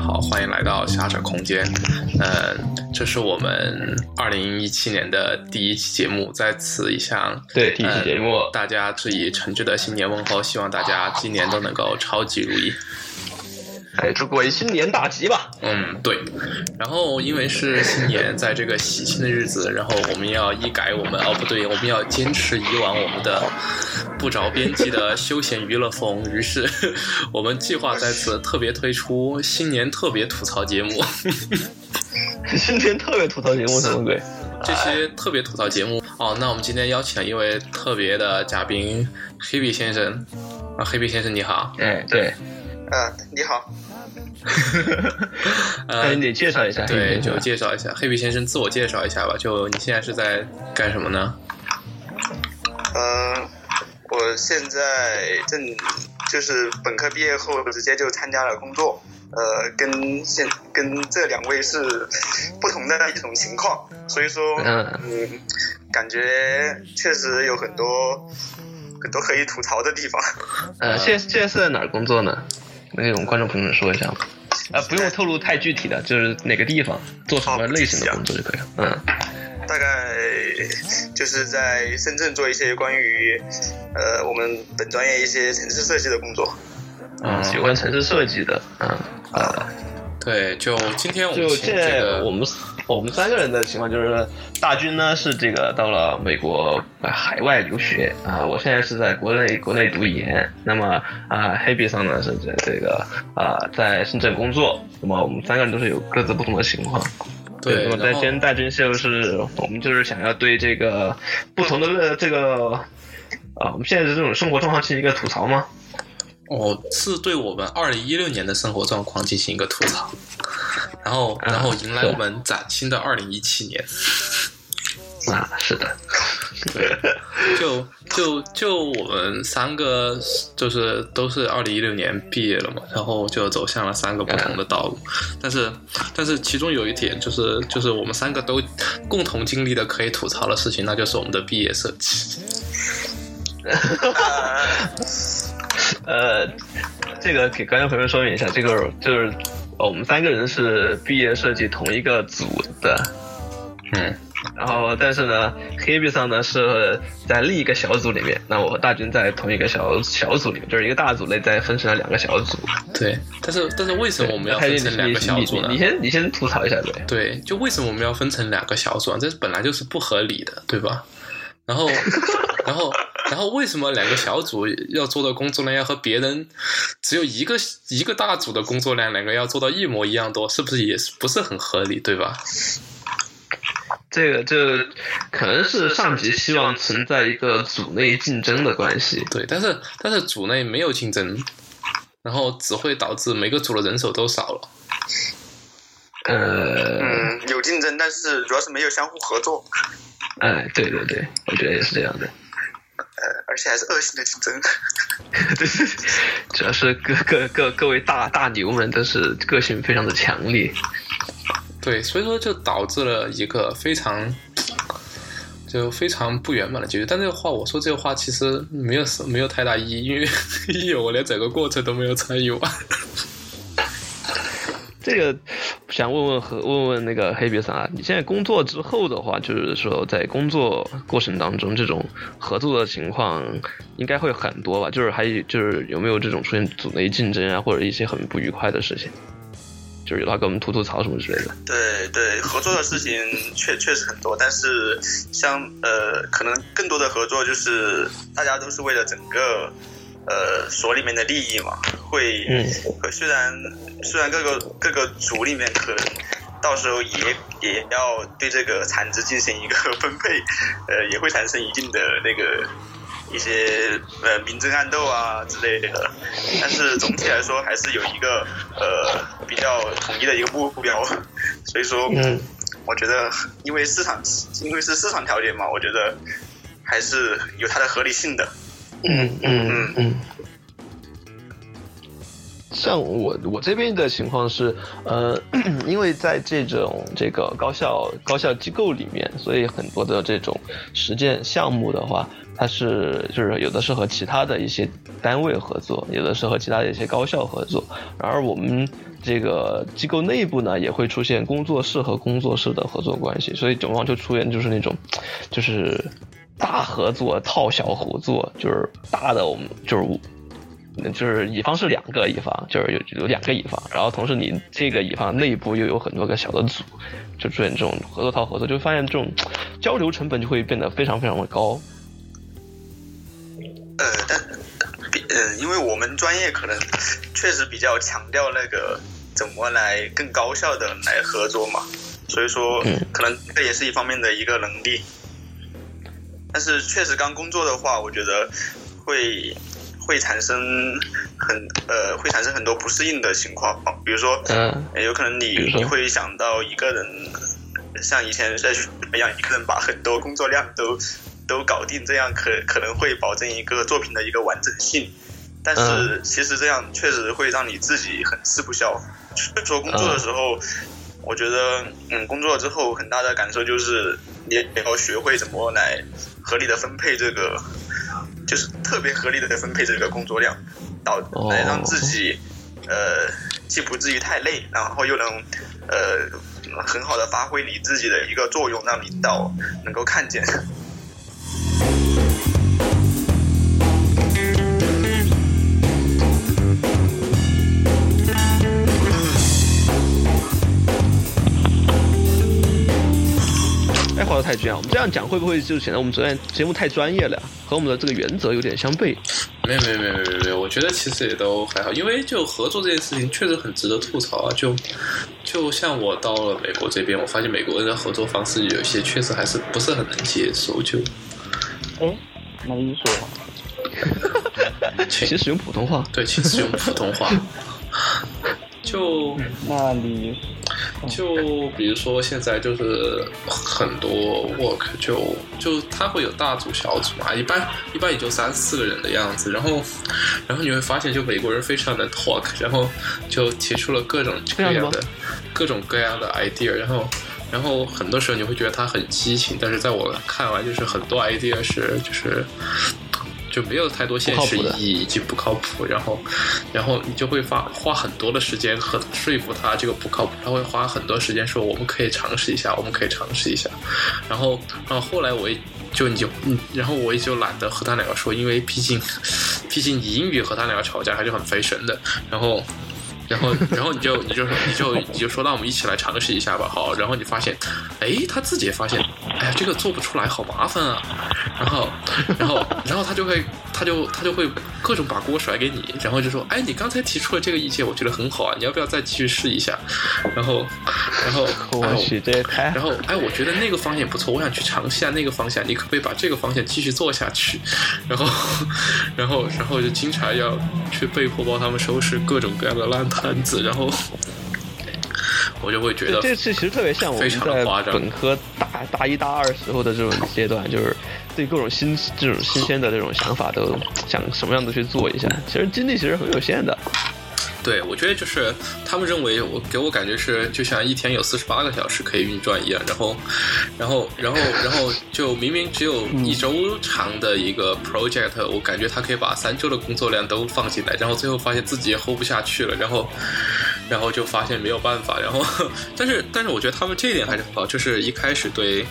好，欢迎来到狭窄空间。嗯，这是我们二零一七年的第一期节目，在此一向对第一期节目大家致以诚挚的新年问候，希望大家今年都能够超级如意。哎，祝各位新年大吉吧！嗯，对。然后因为是新年，在这个喜庆的日子，然后我们要一改我们哦不对，我们要坚持以往我们的不着边际的休闲娱乐风。于是我们计划在此特别推出新年特别吐槽节目。新年特别吐槽节目什么鬼？这些特别吐槽节目哦，那我们今天邀请了一位特别的嘉宾，黑比先生。啊，黑比先生你好。哎，对。嗯，你好。呃，你介绍一下，对，就介绍一下黑皮先生，自我介绍一下吧。就你现在是在干什么呢？嗯，我现在正就是本科毕业后直接就参加了工作，呃，跟现跟这两位是不同的一种情况，所以说，嗯，感觉确实有很多很多可以吐槽的地方。呃，现现在是在哪儿工作呢？能给我们观众朋友们说一下吗？啊，不用透露太具体的，就是哪个地方做什么类型的工作就可以了。嗯，大概 就是在深圳做一些关于呃我们本专业一些城市设计的工作。嗯，喜欢城市设计的，嗯啊。对，就今天我们就现在我们我们三个人的情况就是，大军呢是这个到了美国海外留学啊，我现在是在国内国内读研，那么啊黑比上呢是在这个啊在深圳工作，那么我们三个人都是有各自不同的情况。对，那么在今天大军就是我们就是想要对这个不同的这个啊我们现在的这种生活状况进行一个吐槽吗？哦，是对我们二零一六年的生活状况进行一个吐槽，然后，然后迎来我们崭新的二零一七年。啊，是的，对，就就就我们三个就是都是二零一六年毕业了嘛，然后就走向了三个不同的道路。但是，但是其中有一点就是，就是我们三个都共同经历的可以吐槽的事情，那就是我们的毕业设计。呃，这个给观众朋友们说明一下，这个就是我们三个人是毕业设计同一个组的，嗯，然后但是呢，黑壁上呢是在另一个小组里面，那我和大军在同一个小小组里面，就是一个大组内再分成了两个小组。对，但是但是为什么我们要分成两个小组呢？你先你先吐槽一下呗。对，就为什么我们要分成两个小组啊？这本来就是不合理的，对吧？然后，然后。然后为什么两个小组要做的工作量要和别人只有一个一个大组的工作量，两个要做到一模一样多，是不是也是不是很合理，对吧？这个这可能是上级希望存在一个组内竞争的关系，对，但是但是组内没有竞争，然后只会导致每个组的人手都少了。呃，嗯，有竞争，但是主要是没有相互合作。哎，对对对，我觉得也是这样的。呃，而且还是恶性的竞争。对，主要是各各各各位大大牛们都是个性非常的强烈。对，所以说就导致了一个非常就非常不圆满的结局。但这个话，我说这个话其实没有什没有太大意义，因为 因为我连整个过程都没有参与完。这个想问问和问问那个黑比桑啊，你现在工作之后的话，就是说在工作过程当中，这种合作的情况应该会很多吧？就是还有就是有没有这种出现组内竞争啊，或者一些很不愉快的事情？就是有他给我们吐吐槽什么之类的。对对，合作的事情确确实很多，但是像呃，可能更多的合作就是大家都是为了整个。呃，所里面的利益嘛，会，嗯虽然虽然各个各个组里面可能到时候也也要对这个产值进行一个 分配，呃，也会产生一定的那个一些呃明争暗斗啊之类的，但是总体来说还是有一个呃比较统一的一个目标，所以说，嗯我觉得因为市场因为是市场调节嘛，我觉得还是有它的合理性的。嗯嗯嗯，像我我这边的情况是，呃，因为在这种这个高校高校机构里面，所以很多的这种实践项目的话，它是就是有的是和其他的一些单位合作，有的是和其他的一些高校合作。然而我们这个机构内部呢，也会出现工作室和工作室的合作关系，所以往往就出现就是那种，就是大合作套小合作，就是大的我们就是。就是乙方是两个乙方，就是有有两个乙方，然后同时你这个乙方内部又有很多个小的组，就出现这种合作套合作，就发现这种交流成本就会变得非常非常的高。呃，但呃，因为我们专业可能确实比较强调那个怎么来更高效的来合作嘛，所以说可能这也是一方面的一个能力。但是确实刚工作的话，我觉得会。会产生很呃，会产生很多不适应的情况，比如说，嗯，有可能你你会想到一个人像以前在一样，一个人把很多工作量都都搞定，这样可可能会保证一个作品的一个完整性。但是其实这样确实会让你自己很吃不消。所以说工作的时候，我觉得嗯，工作之后很大的感受就是你也要学会怎么来合理的分配这个。就是特别合理的分配这个工作量，导来让自己呃既不至于太累，然后又能呃很好的发挥你自己的一个作用，让领导能够看见。太绝啊！我们这样讲会不会就显得我们昨天节目太专业了呀？和我们的这个原则有点相悖。没有没有没有没有没有，我觉得其实也都还好，因为就合作这件事情确实很值得吐槽啊！就就像我到了美国这边，我发现美国人的合作方式有一些确实还是不是很能接受。就哎，没说，请使用普通话。对，请使用普通话。就那你。就比如说现在就是很多 work 就就他会有大组小组嘛，一般一般也就三四个人的样子，然后然后你会发现就美国人非常的 talk，然后就提出了各种各样的各种各样的 idea，然后然后很多时候你会觉得他很激情，但是在我看来就是很多 idea 是就是。就没有太多现实意义以及不靠谱，然后，然后你就会花花很多的时间和说服他这个不靠谱，他会花很多时间说我们可以尝试一下，我们可以尝试一下，然后，然后后来我就你就嗯，然后我也就懒得和他两个说，因为毕竟，毕竟你英语和他两个吵架还是很费神的，然后。然后，然后你就你就说你就你就说，那我们一起来尝试一下吧。好，然后你发现，哎，他自己也发现，哎呀，这个做不出来，好麻烦啊。然后，然后，然后他就会，他就他就会各种把锅甩给你，然后就说，哎，你刚才提出了这个意见，我觉得很好啊，你要不要再继续试一下？然后，然后，我去，这也太……然后，哎，我觉得那个方向不错，我想去尝试一下那个方向，你可不可以把这个方向继续做下去？然后，然后，然后就经常要去被迫帮他们收拾各种各样的烂摊。单子，然后 我就会觉得，这次其实特别像我们在本科大大一、大二时候的这种阶段，就是对各种新这种新鲜的这种想法都想什么样的去做一下。其实精力其实很有限的。对，我觉得就是他们认为我给我感觉是就像一天有四十八个小时可以运转一样，然后，然后，然后，然后就明明只有一周长的一个 project，我感觉他可以把三周的工作量都放进来，然后最后发现自己也 hold 不下去了，然后，然后就发现没有办法，然后，但是但是我觉得他们这一点还是很好，就是一开始对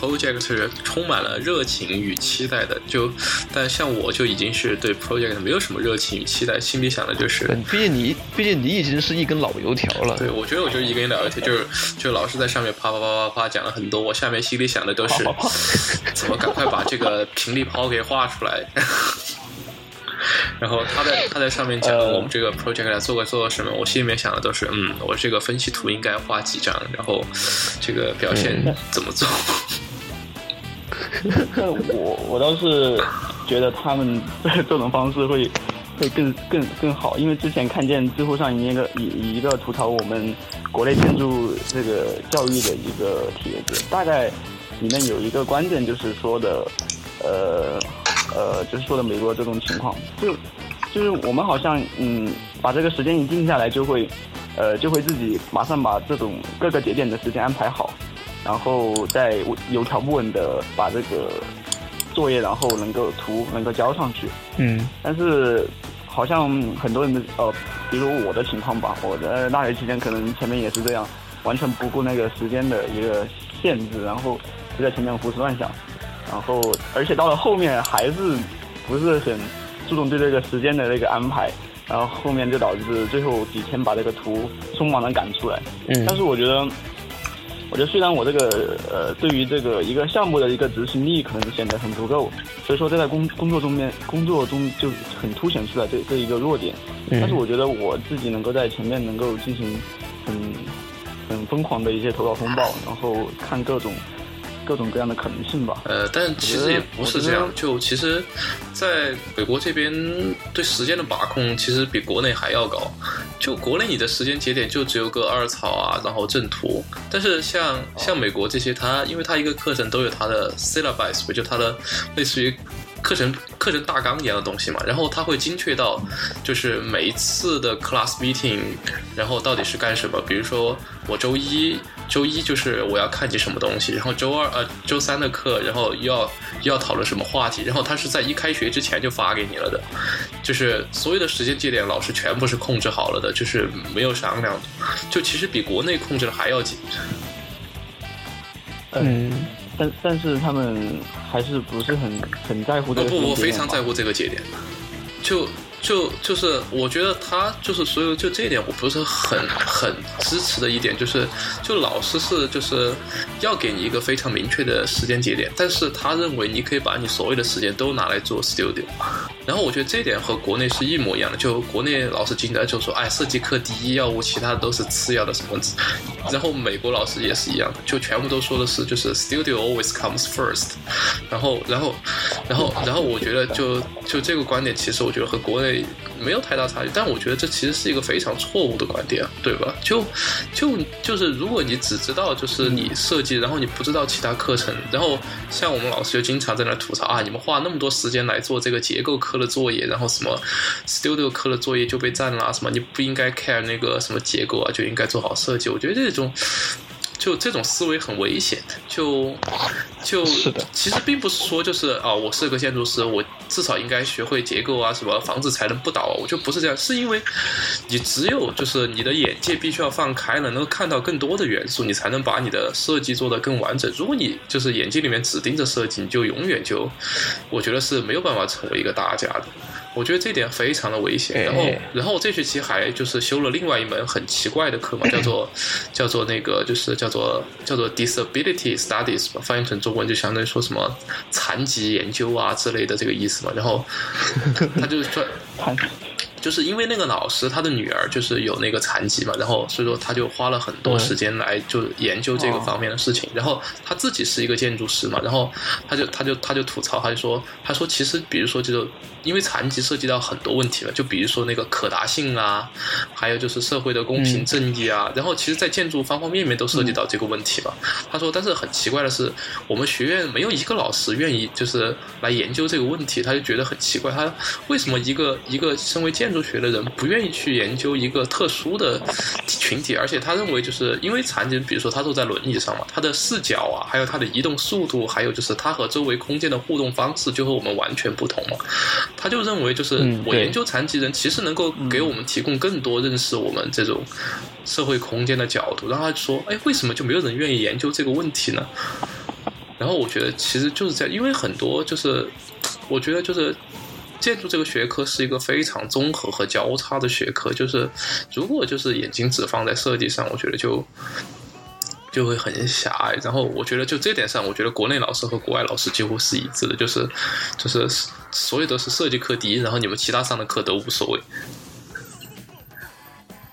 project 是充满了热情与期待的，就但像我就已经是对 project 没有什么热情与期待，心里想的就是，毕竟你。毕竟你已经是一根老油条了。对，我觉得我就一根老油条，就是就老是在上面啪啪啪啪啪讲了很多，我下面心里想的都是怎么赶快把这个平力抛给画出来。然后他在他在上面讲我们这个 project 来做个做什么，我心里面想的都是嗯，我这个分析图应该画几张，然后这个表现怎么做。我我倒是觉得他们这种方式会。会更更更好，因为之前看见知乎上一个一一个吐槽我们国内建筑这个教育的一个帖子，大概里面有一个观点就是说的，呃呃，就是说的美国这种情况，就就是我们好像嗯，把这个时间一定下来，就会呃就会自己马上把这种各个节点的时间安排好，然后再有条不紊的把这个作业，然后能够图能够交上去。嗯，但是好像很多人的呃，比如我的情况吧，我在大学期间可能前面也是这样，完全不顾那个时间的一个限制，然后就在前面胡思乱想，然后而且到了后面还是不是很注重对这个时间的那个安排，然后后面就导致最后几天把这个图匆忙的赶出来。嗯但是我觉得，我觉得虽然我这个呃对于这个一个项目的一个执行力可能显得很不够，所以说这在工工作中面工作中就很凸显出来这这一个弱点。嗯但是我觉得我自己能够在前面能够进行很很疯狂的一些头脑风暴，然后看各种各种各样的可能性吧。呃，但其实也不是这样，就其实，在美国这边对时间的把控其实比国内还要高。就国内你的时间节点就只有个二草啊，然后正图，但是像像美国这些，它因为它一个课程都有它的 syllabus，就它的类似于课程课程大纲一样的东西嘛，然后它会精确到就是每一次的 class meeting，然后到底是干什么。比如说我周一周一就是我要看些什么东西，然后周二呃周三的课，然后又要又要讨论什么话题，然后他是在一开学之前就发给你了的，就是所有的时间节点老师全部是控制好了的，就是没有商量的，就其实比国内控制的还要紧。嗯，但但是他们还是不是很很在乎这个不不，我时间节点吧？非常在乎这个节点，就就就是我觉得他就是所有就这一点我不是很很支持的一点，就是就老师是就是要给你一个非常明确的时间节点，但是他认为你可以把你所有的时间都拿来做 studio，然后我觉得这点和国内是一模一样的，就国内老师经常就说，哎，设计课第一要务，其他的都是次要的什么，然后美国老师也是一样的，就全部都说的是就是 studio always comes first，然后然后然后然后我觉得就就这个观点，其实我觉得和国内没有太大差距，但我觉得这其实是一个非常错误的观点，对吧？就就就是如果你只知道就是你设计，然后你不知道其他课程，然后像我们老师就经常在那吐槽啊，你们花那么多时间来做这个结构课的作业，然后什么 studio 课的作业就被占了，什么你不应该 care 那个什么结构啊，就应该做好设计。我觉得这种。就这种思维很危险，就就是的其实并不是说就是啊，我是个建筑师，我至少应该学会结构啊，什么房子才能不倒啊。我就不是这样，是因为你只有就是你的眼界必须要放开了，能够看到更多的元素，你才能把你的设计做得更完整。如果你就是眼睛里面只盯着设计，你就永远就，我觉得是没有办法成为一个大家的。我觉得这点非常的危险。然后哎，然后这学期还就是修了另外一门很奇怪的课嘛，叫做叫做那个就是叫做叫做 disability studies 吧，翻译成中文就相当于说什么残疾研究啊之类的这个意思嘛。然后他就说。就是因为那个老师他的女儿就是有那个残疾嘛，然后所以说他就花了很多时间来就研究这个方面的事情。然后他自己是一个建筑师嘛，然后他就他就他就吐槽，他就说他说其实比如说这种因为残疾涉及到很多问题嘛，就比如说那个可达性啊，还有就是社会的公平正义啊，然后其实在建筑方方面面都涉及到这个问题嘛。他说，但是很奇怪的是，我们学院没有一个老师愿意就是来研究这个问题，他就觉得很奇怪，他为什么一个一个身为建筑学的人不愿意去研究一个特殊的群体？而且他认为，就是因为残疾人，比如说他坐在轮椅上嘛，他的视角啊，还有他的移动速度，还有就是他和周围空间的互动方式，就和我们完全不同嘛。他就认为，就是我研究残疾人，其实能够给我们提供更多认识我们这种社会空间的角度。然后他说，哎，为什么就没有人愿意研究这个问题呢？然后我觉得其实就是这样，因为很多就是，我觉得就是建筑这个学科是一个非常综合和交叉的学科，就是如果就是眼睛只放在设计上，我觉得就就会很狭隘。然后我觉得就这点上，我觉得国内老师和国外老师几乎是一致的，就是就是所有都是设计课第一，然后你们其他上的课都无所谓。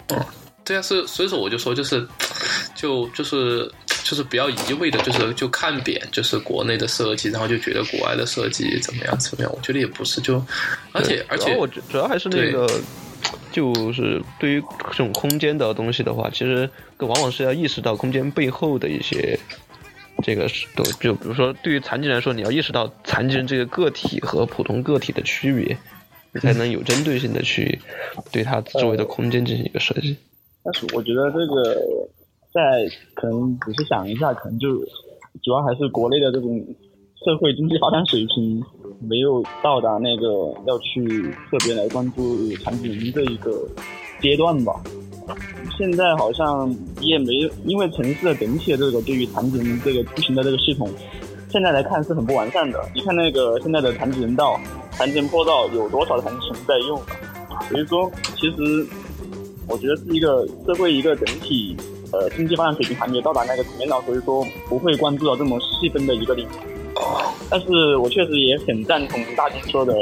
嗯，对啊，是所以说我就说就是就就是就是不要一味的就是就看扁就是国内的设计，然后就觉得国外的设计怎么样怎么样，我觉得也不是就，而且而且主要我觉主要还是那个，就是对于这种空间的东西的话，其实往往是要意识到空间背后的一些。这个是都就比如说，对于残疾人来说，你要意识到残疾人这个个体和普通个体的区别，你才能有针对性的去对他周围的空间进行一个设计。但是我觉得这个在可能仔细想一下，可能就主要还是国内的这种社会经济发展水平没有到达那个要去特别来关注产品这一个阶段吧。现在好像也没有，因为城市的整体的这个对于产品这个出行的这个系统，现在来看是很不完善的。你看那个现在的残疾人道、残疾人坡道有多少残疾人在用？所以说，其实我觉得是一个社会一个整体呃经济发展水平还没有到达那个层面了，所以说不会关注到这么细分的一个领域。但是我确实也很赞同大金说的，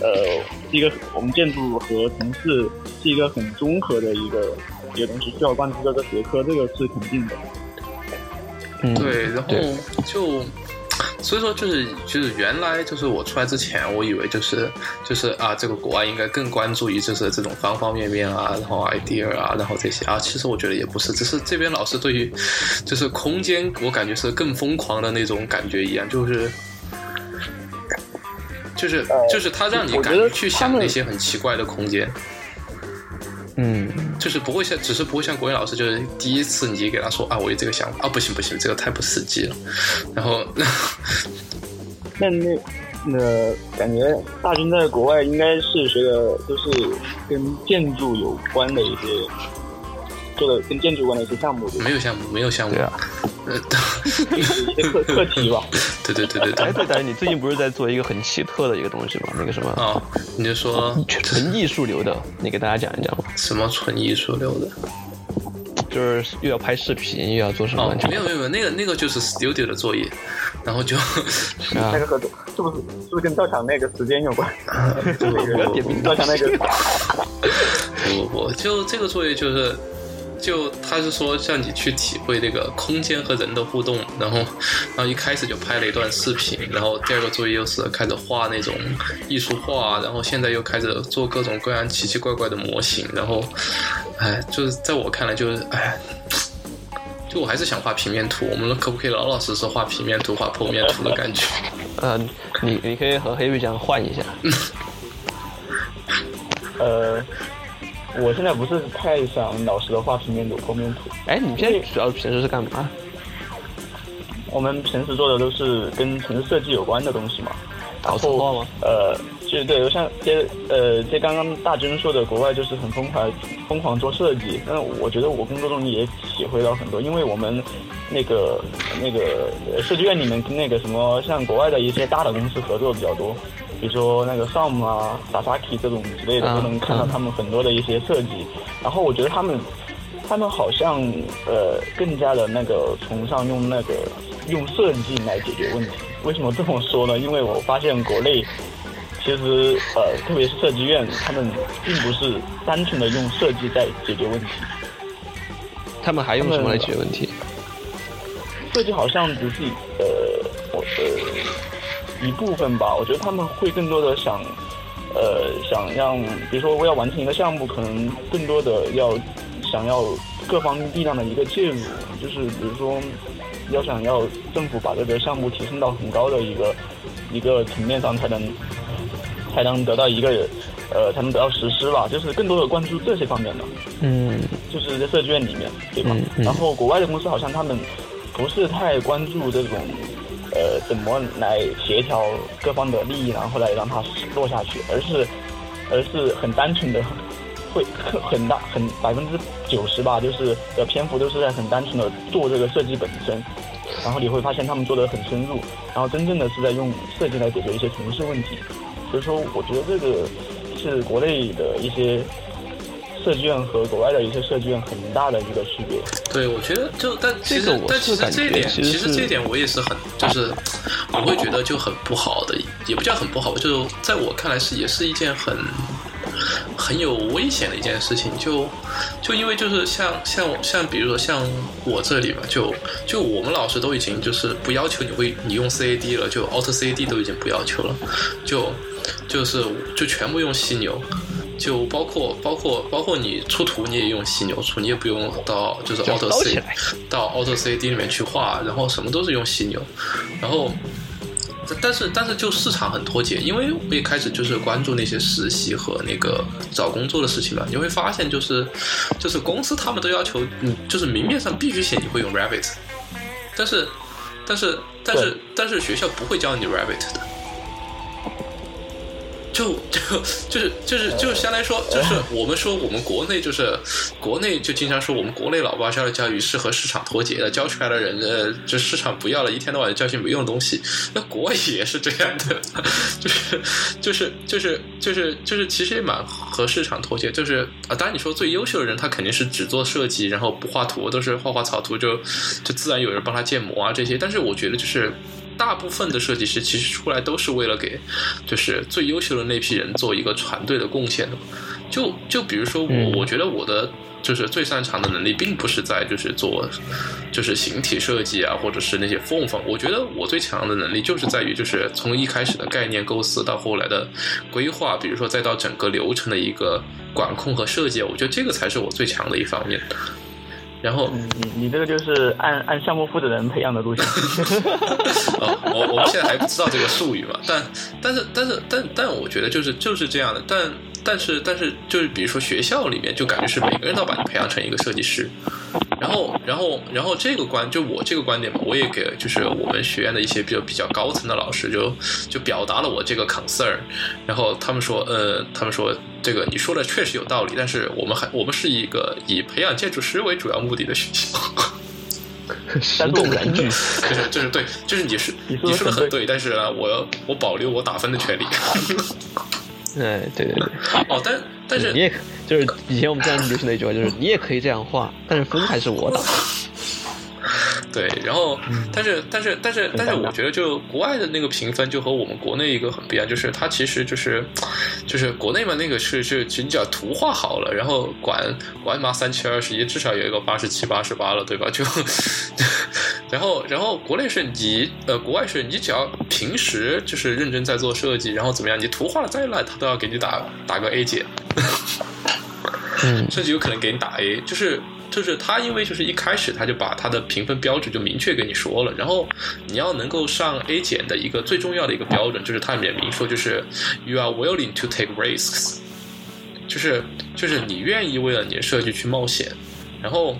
呃，一个我们建筑和城市是一个很综合的一个。一个东西需要关注这个学科，这个是肯定的。嗯，对，然后就所以说就是就是原来就是我出来之前，我以为就是就是啊，这个国外应该更关注于就是这种方方面面啊，然后 idea 啊，然后这些啊，其实我觉得也不是，只是这边老师对于就是空间，我感觉是更疯狂的那种感觉一样，就是就是就是他让你感觉去想那些很奇怪的空间。嗯，就是不会像，只是不会像国语老师，就是第一次你给他说啊，我有这个想法啊，不行不行，这个太不实际了。然后，那那那感觉大军在国外应该是学的都是跟建筑有关的一些。做的跟建筑关的一些项目，没有项目，没有项目，对啊，呃，一些课课题吧。对对对对对。哎，对，但是你最近不是在做一个很奇特的一个东西吗？那个什么？啊，你就说纯艺术流的，你给大家讲一讲吧。什么纯艺术流的？就是又要拍视频，又要做什么？没有没有没有，那个那个就是 studio 的作业，然后就 那个合作是不是是不是跟赵强那个时间有关？不要点名赵强那个。不不不，就这个作业就是。就他是说让你去体会那个空间和人的互动，然后，然后一开始就拍了一段视频，然后第二个作业又是开始画那种艺术画，然后现在又开始做各种各样奇奇怪怪的模型，然后，哎，就是在我看来就是，哎，就我还是想画平面图，我们可不可以老老实实画平面图、画剖面图的感觉？嗯，你你可以和黑玉酱换一下。呃。我现在不是太想老实的画平面图、剖面图。哎，你现在主要平时是干嘛？我们平时做的都是跟城市设计有关的东西嘛。搞策划吗？呃，就对，像接呃接刚刚大军说的，国外就是很疯狂疯狂做设计。那我觉得我工作中也体会到很多，因为我们那个那个设计院里面跟那个什么像国外的一些大的公司合作比较多。比如说那个 SOM 啊、Sasaki 这种之类的，都能看到他们很多的一些设计。然后我觉得他们，他们好像呃更加的那个崇尚用那个用设计来解决问题。为什么这么说呢？因为我发现国内其实呃特别是设计院，他们并不是单纯的用设计在解决问题。他们还用什么来解决问题？设计好像不是呃我呃。一部分吧，我觉得他们会更多的想，呃，想让，比如说我要完成一个项目，可能更多的要想要各方力量的一个介入，就是比如说要想要政府把这个项目提升到很高的一个一个层面上，才能才能得到一个呃才能得到实施吧，就是更多的关注这些方面的，嗯，就是在设计院里面，对吧？然后国外的公司好像他们不是太关注这种。呃，怎么来协调各方的利益，然后来让它落下去？而是，而是很单纯的，会很大很百分之九十吧，就是的篇幅都是在很单纯的做这个设计本身。然后你会发现他们做的很深入，然后真正的是在用设计来解决一些城市问题。所以说，我觉得这个是国内的一些。设计院和国外的一些设计院很大的一个区别。对，我觉得就但其实但其实这一点其实这一点我也是很就是我会觉得就很不好的，也不叫很不好，就在我看来是也是一件很很有危险的一件事情。就就因为就是像像像比如说像我这里吧，就就我们老师都已经就是不要求你会你用 CAD 了，就 Auto CAD 都已经不要求了，就就是就全部用犀牛。就包括包括包括你出图你也用犀牛出，你也不用到就是 Auto C 到 Auto C D 里面去画，然后什么都是用犀牛，然后但是但是就市场很脱节，因为我一开始就是关注那些实习和那个找工作的事情嘛，你会发现就是就是公司他们都要求你，就是明面上必须写你会用 Rabbit，但是但是但是但是学校不会教你 Rabbit 的。就就就是就是就是相当于说，就是我们说我们国内就是国内就经常说我们国内老八校的教育是和市场脱节的，教出来的人呃，就市场不要了，一天到晚教些没用的东西。那国外也是这样的，就是就是就是就是就是其实也蛮和市场脱节。就是啊，当然你说最优秀的人，他肯定是只做设计，然后不画图，都是画画草图，就就自然有人帮他建模啊这些。但是我觉得就是。大部分的设计师其实出来都是为了给，就是最优秀的那批人做一个团队的贡献的。就就比如说我，我觉得我的就是最擅长的能力，并不是在就是做就是形体设计啊，或者是那些缝缝。我觉得我最强的能力就是在于，就是从一开始的概念构思到后来的规划，比如说再到整个流程的一个管控和设计，我觉得这个才是我最强的一方面。然后，你你这个就是按按项目负责人培养的路线。哦，我我们现在还不知道这个术语嘛，但但是但是但但我觉得就是就是这样的，但但是但是就是比如说学校里面就感觉是每个人都把你培养成一个设计师。然后，然后，然后这个观就我这个观点嘛，我也给就是我们学院的一些比较比较高层的老师就就表达了我这个 concern，然后他们说，呃，他们说这个你说的确实有道理，但是我们还我们是一个以培养建筑师为主要目的的学校。山动燃具，就是就是对，就是你是你说的很对，但是呢，我我保留我打分的权利。哎，对对对。哦，但但是你也就是以前我们经常流行的一句话，就是你也可以这样画，但是分还是我打。对，然后，但是，但是，但是，但是，我觉得就国外的那个评分就和我们国内一个很不一样，就是它其实就是，就是国内嘛，那个是是，你只要图画好了，然后管管嘛三七二十一，至少有一个八十七、八十八了，对吧？就，然后，然后国内是你，呃，国外是你只要平时就是认真在做设计，然后怎么样，你图画的再烂，他都要给你打打个 A 减，嗯，甚至有可能给你打 A，就是。就是他，因为就是一开始他就把他的评分标准就明确跟你说了，然后你要能够上 A 减的一个最重要的一个标准，就是他里面明说就是 you are willing to take risks，就是就是你愿意为了你的设计去冒险，然后。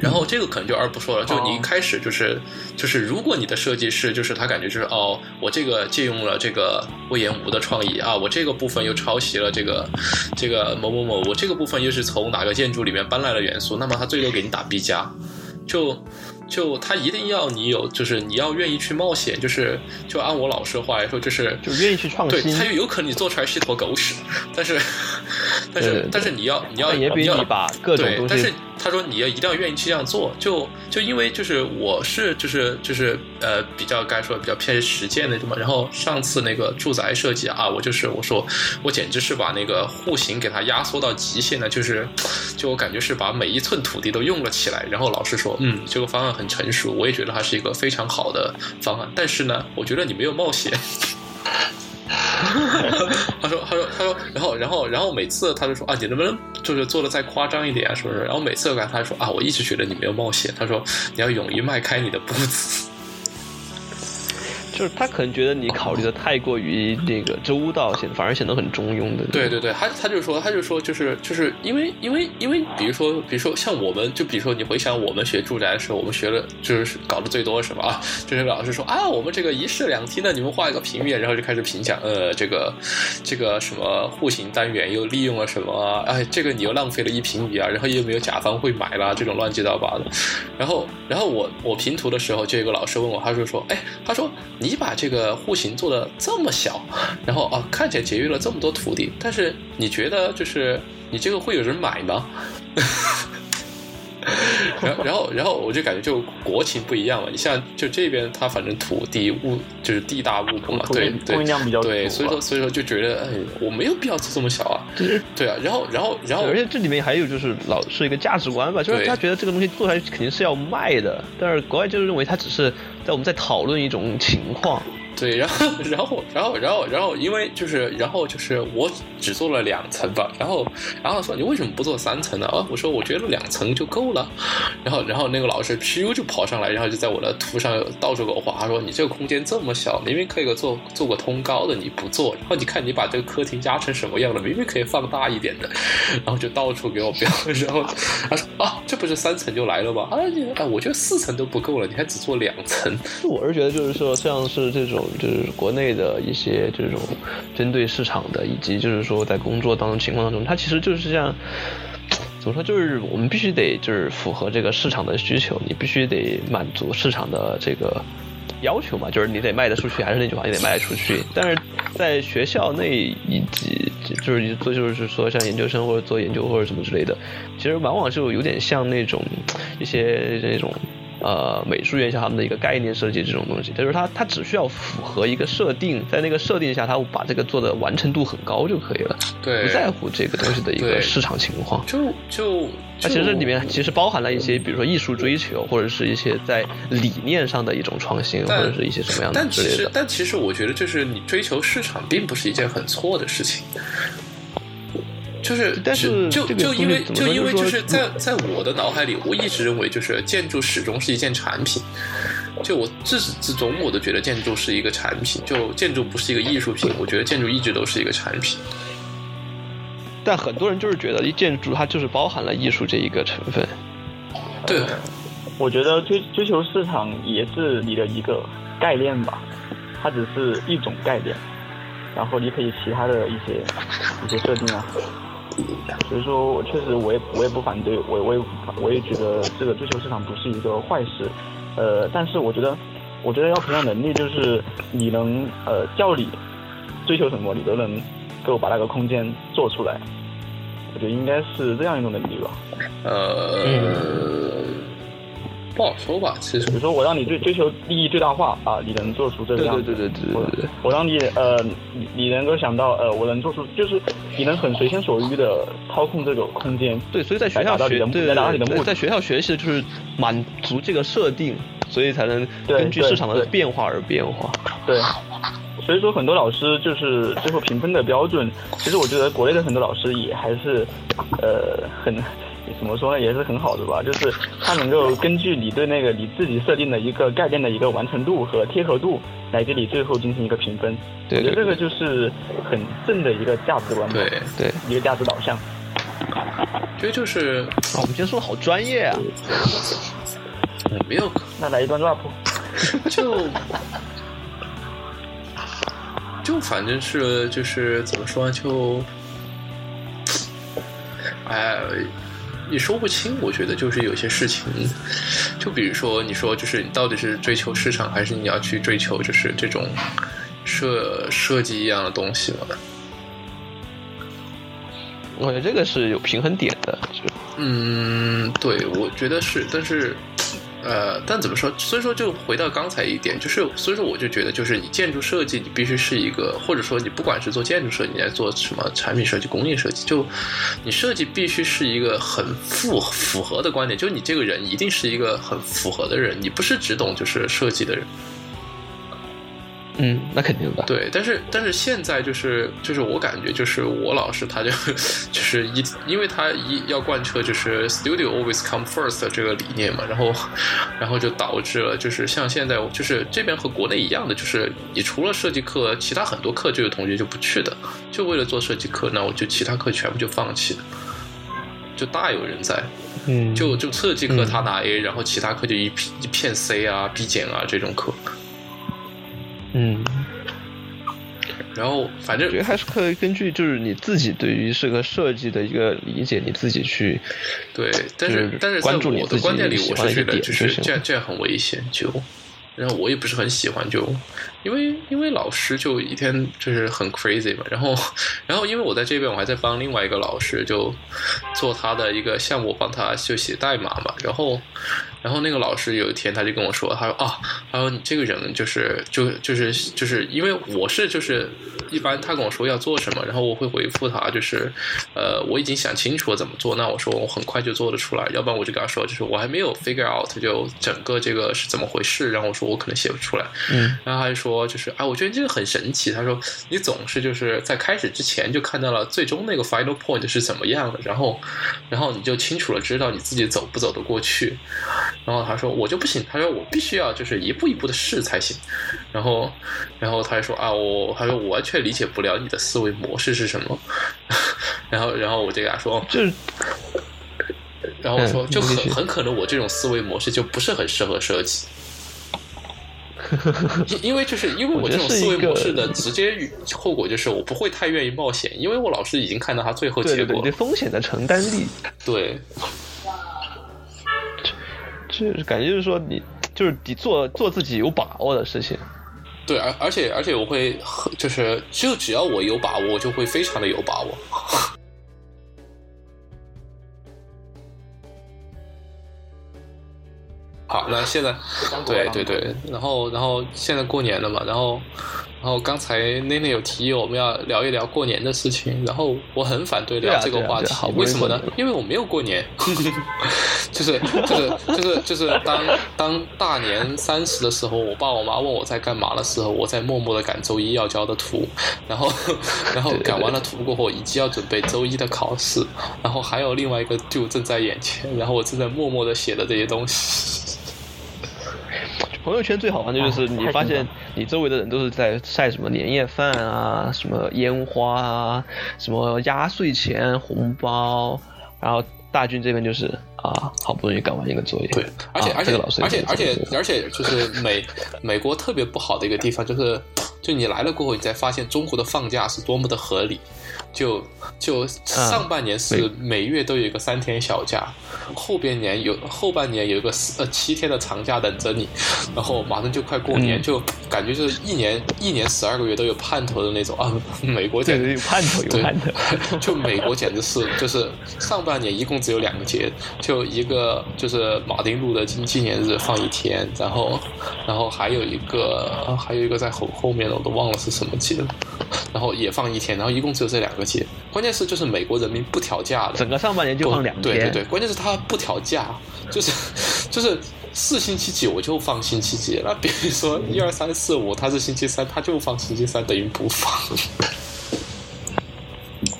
然后这个可能就二不说了，就你一开始就是就是，如果你的设计师就是他感觉就是哦，我这个借用了这个魏延吴的创意啊，我这个部分又抄袭了这个这个某某某，我这个部分又是从哪个建筑里面搬来的元素，那么他最多给你打 B 加，就。就他一定要你有，就是你要愿意去冒险，就是就按我老师的话来说，就是就愿意去创新。对，他就有可能你做出来是一坨狗屎，但是但是但是你要你要你要把各种东西。他说你要一定要愿意去这样做，就就因为就是我是就是就是呃比较该说比较偏实践那种嘛。然后上次那个住宅设计啊，我就是我说我简直是把那个户型给它压缩到极限了，就是就我感觉是把每一寸土地都用了起来。然后老师说，嗯，这个方案很成熟，我也觉得它是一个非常好的方案。但是呢，我觉得你没有冒险。他说：“他说，他说，然后，然后，然后，每次他就说啊，你能不能就是做的再夸张一点啊，是不是？然后每次我跟他说啊，我一直觉得你没有冒险。他说你要勇于迈开你的步子。”就是他可能觉得你考虑的太过于那个周到，显反而显得很中庸的。对对对，他他就说，他就说，就是就是因为因为因为，比如说比如说像我们，就比如说你回想我们学住宅的时候，我们学了就是搞的最多什么啊？就是老师说啊，我们这个一室两厅的，你们画一个平面，然后就开始评讲，呃，这个这个什么户型单元又利用了什么？哎，这个你又浪费了一平米啊，然后又没有甲方会买啦，这种乱七八糟的。然后然后我我评图的时候，就有个老师问我，他就说，哎，他说。你把这个户型做的这么小，然后啊，看起来节约了这么多土地，但是你觉得就是你这个会有人买吗？然后，然后，然后我就感觉就国情不一样了。你像就这边，它反正土地物就是地大物博嘛，对对，对，所以说所以说就觉得哎，我没有必要做这么小啊。对对啊，然后然后然后，而且这里面还有就是老是一个价值观吧，就是他觉得这个东西做出来肯定是要卖的，但是国外就是认为他只是在我们在讨论一种情况，对，然后 然后然后然后然后因为就是然后就是我只做了两层吧，然后然后说你为什么不做三层呢？啊，我说我觉得两层就够了，然后然后那个老师噗就跑上来，然后就在我的图上到处给我画，他说你这个空间这么小，明明可以做做个通高的，你不做，然后你看你把这个客厅压成什么样了，明明可以放大一点的，然后就到处给我标，然后他说啊，这不是三层就来了吗？啊，你啊，我觉得四层都不够了，你还只做两层。我是觉得就是说，像是这种就是国内的一些这种针对市场的，以及就是说在工作当中情况当中，它其实就是像怎么说，就是我们必须得就是符合这个市场的需求，你必须得满足市场的这个要求嘛，就是你得卖得出去，还是那句话，你得卖得出去。但是在学校内以及就是做就是说像研究生或者做研究或者什么之类的，其实往往就有点像那种一些那种。呃，美术院校他们的一个概念设计这种东西，就是它它只需要符合一个设定，在那个设定下，它把这个做的完成度很高就可以了，对，不在乎这个东西的一个市场情况。就就它其实里面其实包含了一些，比如说艺术追求，或者是一些在理念上的一种创新，或者是一些什么样的之类的。但其实我觉得，就是你追求市场，并不是一件很错的事情。就是，但是就就因为就因为就是在在我的脑海里，我一直认为就是建筑始终是一件产品。就我自始至终，我都觉得建筑是一个产品。就建筑不是一个艺术品，我觉得建筑一直都是一个产品。但很多人就是觉得，一建筑它就是包含了艺术这一个成分。对，我觉得追追求市场也是你的一个概念吧，它只是一种概念，然后你可以其他的一些一些设定啊。所以说，我确实我也我也不反对，我我也我也觉得这个追求市场不是一个坏事，呃，但是我觉得，我觉得要培养能力，就是你能呃叫你追求什么，你都能够把那个空间做出来，我觉得应该是这样一种能力吧。呃。不好说吧，其实比如说我让你追追求利益最大化啊，你能做出这个样子。对对对对对对。我让你呃，你你能够想到呃，我能做出就是你能很随心所欲的操控这个空间。对，所以在学校学对对，在学校学习的就是满足这个设定，所以才能根据市场的变化而变化。对，所以说很多老师就是最后评分的标准，其实我觉得国内的很多老师也还是呃很。怎么说呢，也是很好的吧，就是它能够根据你对那个你自己设定的一个概念的一个完成度和贴合度，来给你最后进行一个评分。我觉得这个就是很正的一个价值观，对对，一个价值导向。这就是我们今天说的好专业啊。没有，那来一段 rap。就就反正是就是怎么说就。哎，你说不清。我觉得就是有些事情，就比如说，你说就是你到底是追求市场，还是你要去追求就是这种设设计一样的东西嘛？我觉得这个是有平衡点的。嗯，对，我觉得是，但是。呃，但怎么说？所以说，就回到刚才一点，就是所以说，我就觉得，就是你建筑设计，你必须是一个，或者说你不管是做建筑设计，你在做什么产品设计、工业设计，就你设计必须是一个很符符合的观点，就你这个人一定是一个很符合的人，你不是只懂就是设计的人。嗯，那肯定的。对，但是但是现在就是就是我感觉就是我老师他就 就是一，因为他一要贯彻就是 studio always come first 这个理念嘛，然后然后就导致了就是像现在就是这边和国内一样的，就是你除了设计课，其他很多课就有同学就不去的，就为了做设计课，那我就其他课全部就放弃了，就大有人在。嗯，就就设计课他拿 A，然后其他课就一一片 C 啊、B 减啊这种课。嗯，然后反正觉得还是可以根据就是你自己对于这个设计的一个理解，你自己去对，但是但是在我的观点里，我是觉得就是这样这样很危险，就。然后我也不是很喜欢，就因为因为老师就一天就是很 crazy 嘛。然后然后因为我在这边，我还在帮另外一个老师就做他的一个项目，帮他就写代码嘛。然后然后那个老师有一天他就跟我说，他说啊，他说你这个人就是就就是就是因为我是就是一般他跟我说要做什么，然后我会回复他就是呃我已经想清楚了怎么做，那我说我很快就做得出来，要不然我就跟他说就是我还没有 figure out 就整个这个是怎么回事，然后我说我可能写不出来，嗯，然后他就说就是啊，我觉得这个很神奇，他说你总是就是在开始之前就看到了最终那个 final point 是怎么样的，然后然后你就清楚了知道你自己走不走得过去。然后他说我就不行，他说我必须要就是一步一步的试才行。然后然后他就说啊我他说我完全理解不了你的思维模式是什么。然后然后我就给他说就是，然后我说就很很可能我这种思维模式就不是很适合设计。因因为就是因为我这种思维模式的直接后果就是我不会太愿意冒险，因为我老师已经看到他最后对对对，结果对风险的承担力，对 就是感觉就是说你就是你做做自己有把握的事情。对，而而且而且我会很就是就只要我有把握，我就会非常的有把握。好，那现在对对对，然后然后现在过年了嘛，然后然后刚才内内有提议我们要聊一聊过年的事情，然后我很反对聊这个话题为什么呢？因为我没有过年，就是就是就是就是当当大年三十的时候，我爸我妈问我在干嘛的时候，我在默默的赶周一要交的图，然后 然后赶完了图过后，以及要准备周一的考试，然后还有另外一个就正在眼前，然后我正在默默的写的这些东西。朋友圈最好玩的就是你发现你周围的人都是在晒什么年夜饭啊，什么烟花啊，什么压岁钱、红包，然后大军这边就是啊，好不容易赶完一个作业，对，而且、啊而且这个老师而且而且而且就是美 美国特别不好的一个地方就是，就你来了过后，你才发现中国的放假是多么的合理。就就上半年是每月都有一个三天小假，后边年有后半年有一个四呃七天的长假等着你，然后马上就快过年，嗯就感觉就是一年一年十二个月都有盼头的那种啊！美国简直有盼头有盼头。就美国简直是，就是上半年一共只有两个节，就一个就是马丁路德金纪念日放一天，然后然后还有一个呃还有一个在后后面的我都忘了是什么节了，然后也放一天，然后一共只有这两个节。关键是就是美国人民不调价的，整个上半年就放两天，对对对，关键是他不调价，就是就是是星期几我就放星期几，那比如说一二三四五，他是星期三，他就放星期三，等于不放。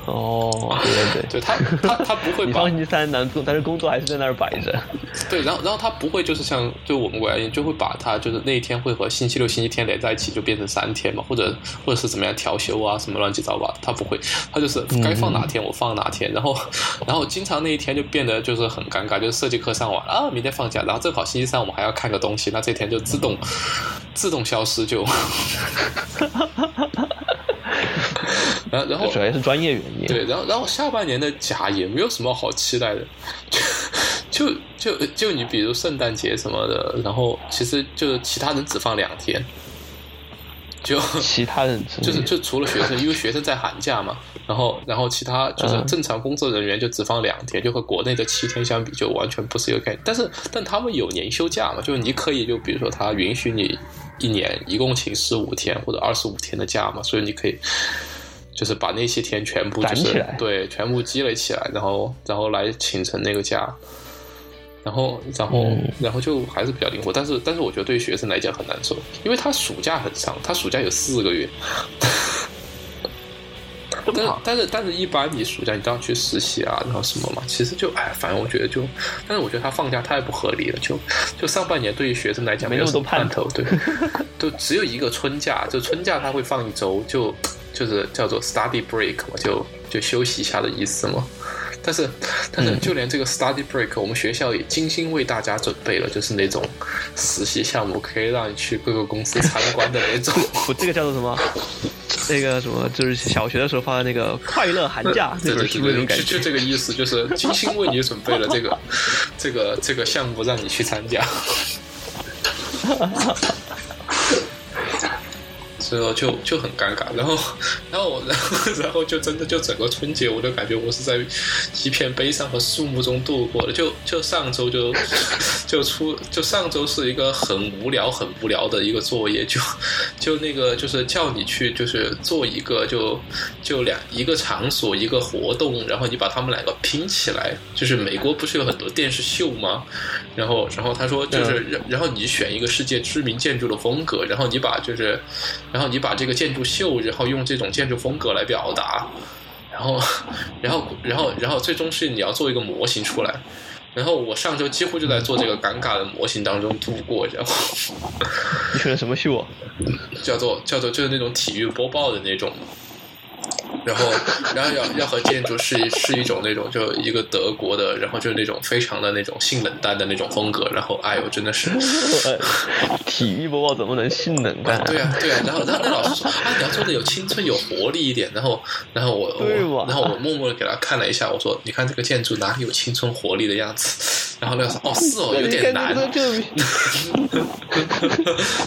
哦，对对对，对他他他不会 把星期三难做，但是工作还是在那儿摆着。对，然后然后他不会就是像就我们国家就会把它就是那一天会和星期六、星期天连在一起，就变成三天嘛，或者或者是怎么样调休啊，什么乱七八糟吧，他不会，他就是该放哪天我放哪天，然后然后经常那一天就变得就是很尴尬，就是设计课上完啊，明天放假，然后正好星期三我们还要看个东西，那这天就自动自动消失就，然后然后主要是专业原因。对，然后然后下半年的假也没有什么好期待的，就就就就你比如圣诞节什么的，然后其实就其他人只放两天，就其他人就是就除了学生，因为学生在寒假嘛，然后然后其他就是嗯正常工作人员就只放两天，就和国内的七天相比，就完全不是一个概念。但是但他们有年休假嘛，就是你可以就比如说他允许你一年一共请十五天或者二十五天的假嘛，所以你可以。就是把那些天全部就是对全部积累起来，然后然后来请成那个假，然后然后、嗯。然后就还是比较灵活，但是但是我觉得对于学生来讲很难受，因为他暑假很长，他暑假有四个月，但是但是但是一般你暑假你都要去实习啊，然后什么嘛，其实就哎，反正我觉得就，但是我觉得他放假太不合理了，就就上半年对于学生来讲没有什么多盼头头，对，就只有一个春假，就春假他会放一周，就就是叫做 study break 嘛，就就休息一下的意思嘛。但是，但是就连这个 study break，、我们学校也精心为大家准备了，就是那种实习项目，可以让你去各个公司参观的那种。我这个叫做什么？那个什么，就是小学的时候发的那个快乐寒假那对对本书那对对，种感觉。就就这个意思，就是精心为你准备了这个 这个这个项目，让你去参加。所以说就就很尴尬，然后，然后我，然后，然后就真的就整个春节，我就感觉我是在一片悲伤和肃穆中度过的。就就上周就 就出就上周是一个很无聊很无聊的一个作业，就就那个就是叫你去就是做一个就就两一个场所一个活动，然后你把他们两个拼起来，就是美国不是有很多电视秀吗？然后然后他说就是然然后你选一个世界知名建筑的风格，然后你把就是然后你把这个建筑秀，然后用这种建筑风格来表达。然后，然后，然后，然后，最终是你要做一个模型出来。然后我上周几乎就在做这个尴尬的模型当中度过，然后你选的什么秀啊？叫做叫做就是那种体育播报的那种。然后，然后要要和建筑是是一种那种就一个德国的，然后就是那种非常的那种性冷淡的那种风格。然后，哎呦，真的是 体育播报怎么能性冷淡？对呀，对呀。然后，然后那老师说啊，你要做的有青春有活力一点。然后，然后我我然后我默默的给他看了一下，我说你看这个建筑哪里有青春活力的样子？然后那个说哦是哦，有点难。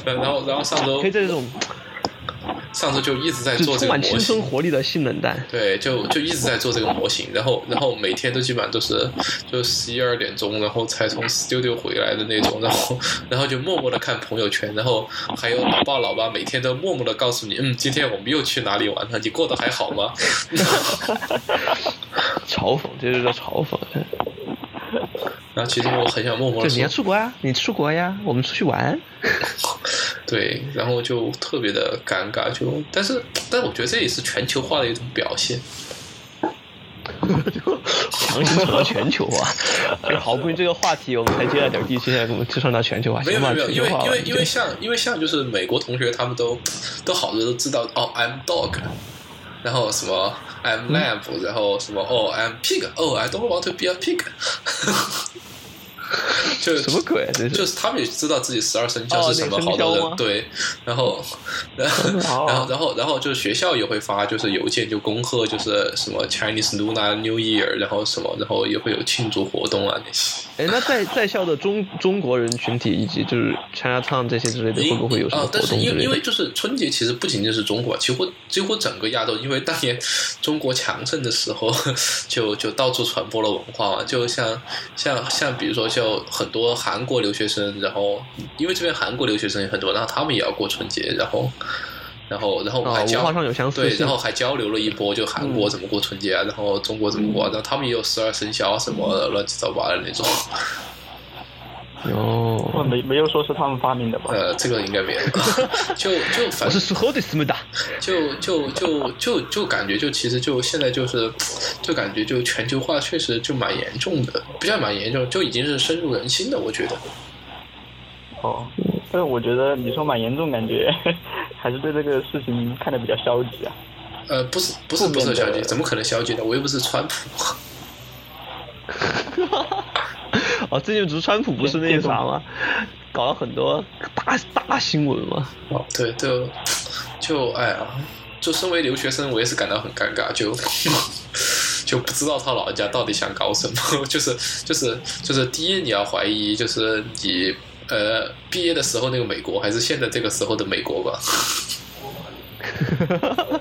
然后，然后上周可以这种。上次就一直在做这个模型，青春活力的性冷淡。对，就就一直在做这个模型，然后然后每天都基本上都是就十一二点钟，然后才从 studio 回来的那种，然后 然后就默默的看朋友圈，然后还有老爸老妈每天都默默的告诉你，嗯，今天我们又去哪里玩了？你过得还好吗？嘲讽，这就叫嘲讽。然后其实我很想默默的说，你要出国啊？你出国呀？我们出去玩。对，然后就特别的尴尬，就但是，但我觉得这也是全球化的一种表现。强行扯到全球化，就好不容易这个话题我们才接了点地，现在怎么就上到全球化？没有没有，因为因为因为像因为像就是美国同学他们都都好多都知道哦，I'm dog，然后什么 I'm lamb，然后什么哦，I'm pig，哦，I don't want to be a pig。就什么鬼？就是他们也知道自己十二生肖是什么，好多人对，然后，然后，然后，然后，然后就是学校也会发，就是邮件就恭贺，就是什么 Chinese Lunar New Year，然后什么，然后也会有庆祝活动啊那些。哎，那在在校的中中国人群体以及就是 China Town 这些之类的，会不会有什么活动？但是因为因为就是春节其实不仅仅是中国，几乎几乎整个亚洲，因为当年中国强盛的时候，就就到处传播了文化嘛，就像像像比如说就很多韩国留学生，然后因为这边韩国留学生也很多，然后他们也要过春节，然后。然后，然后我还交对，然后还交流了一波，就韩国怎么过春节啊，然后中国怎么过，然后他们也有十二生肖什么乱七八糟的那种。哦，没没有说是他们发明的吧？呃，这个应该没有。就就反正是喝的什么的，就就就就就感觉就其实就现在就是，就感觉就全球化确实就蛮严重的，不叫蛮严重，就已经是深入人心的，我觉得。哦，但是我觉得你说蛮严重，感觉 还是对这个事情看的比较消极啊。呃，不是，不是，不是消极，怎么可能消极呢？我又不是川普。哦，最近不是川普不是那啥吗？搞了很多大大新闻嘛。哦，对，就就哎呀，就身为留学生，我也是感到很尴尬，就 就不知道他老人家到底想搞什么。就是就是就是，第一你要怀疑，就是你。呃，毕业的时候那个美国，还是现在这个时候的美国吧？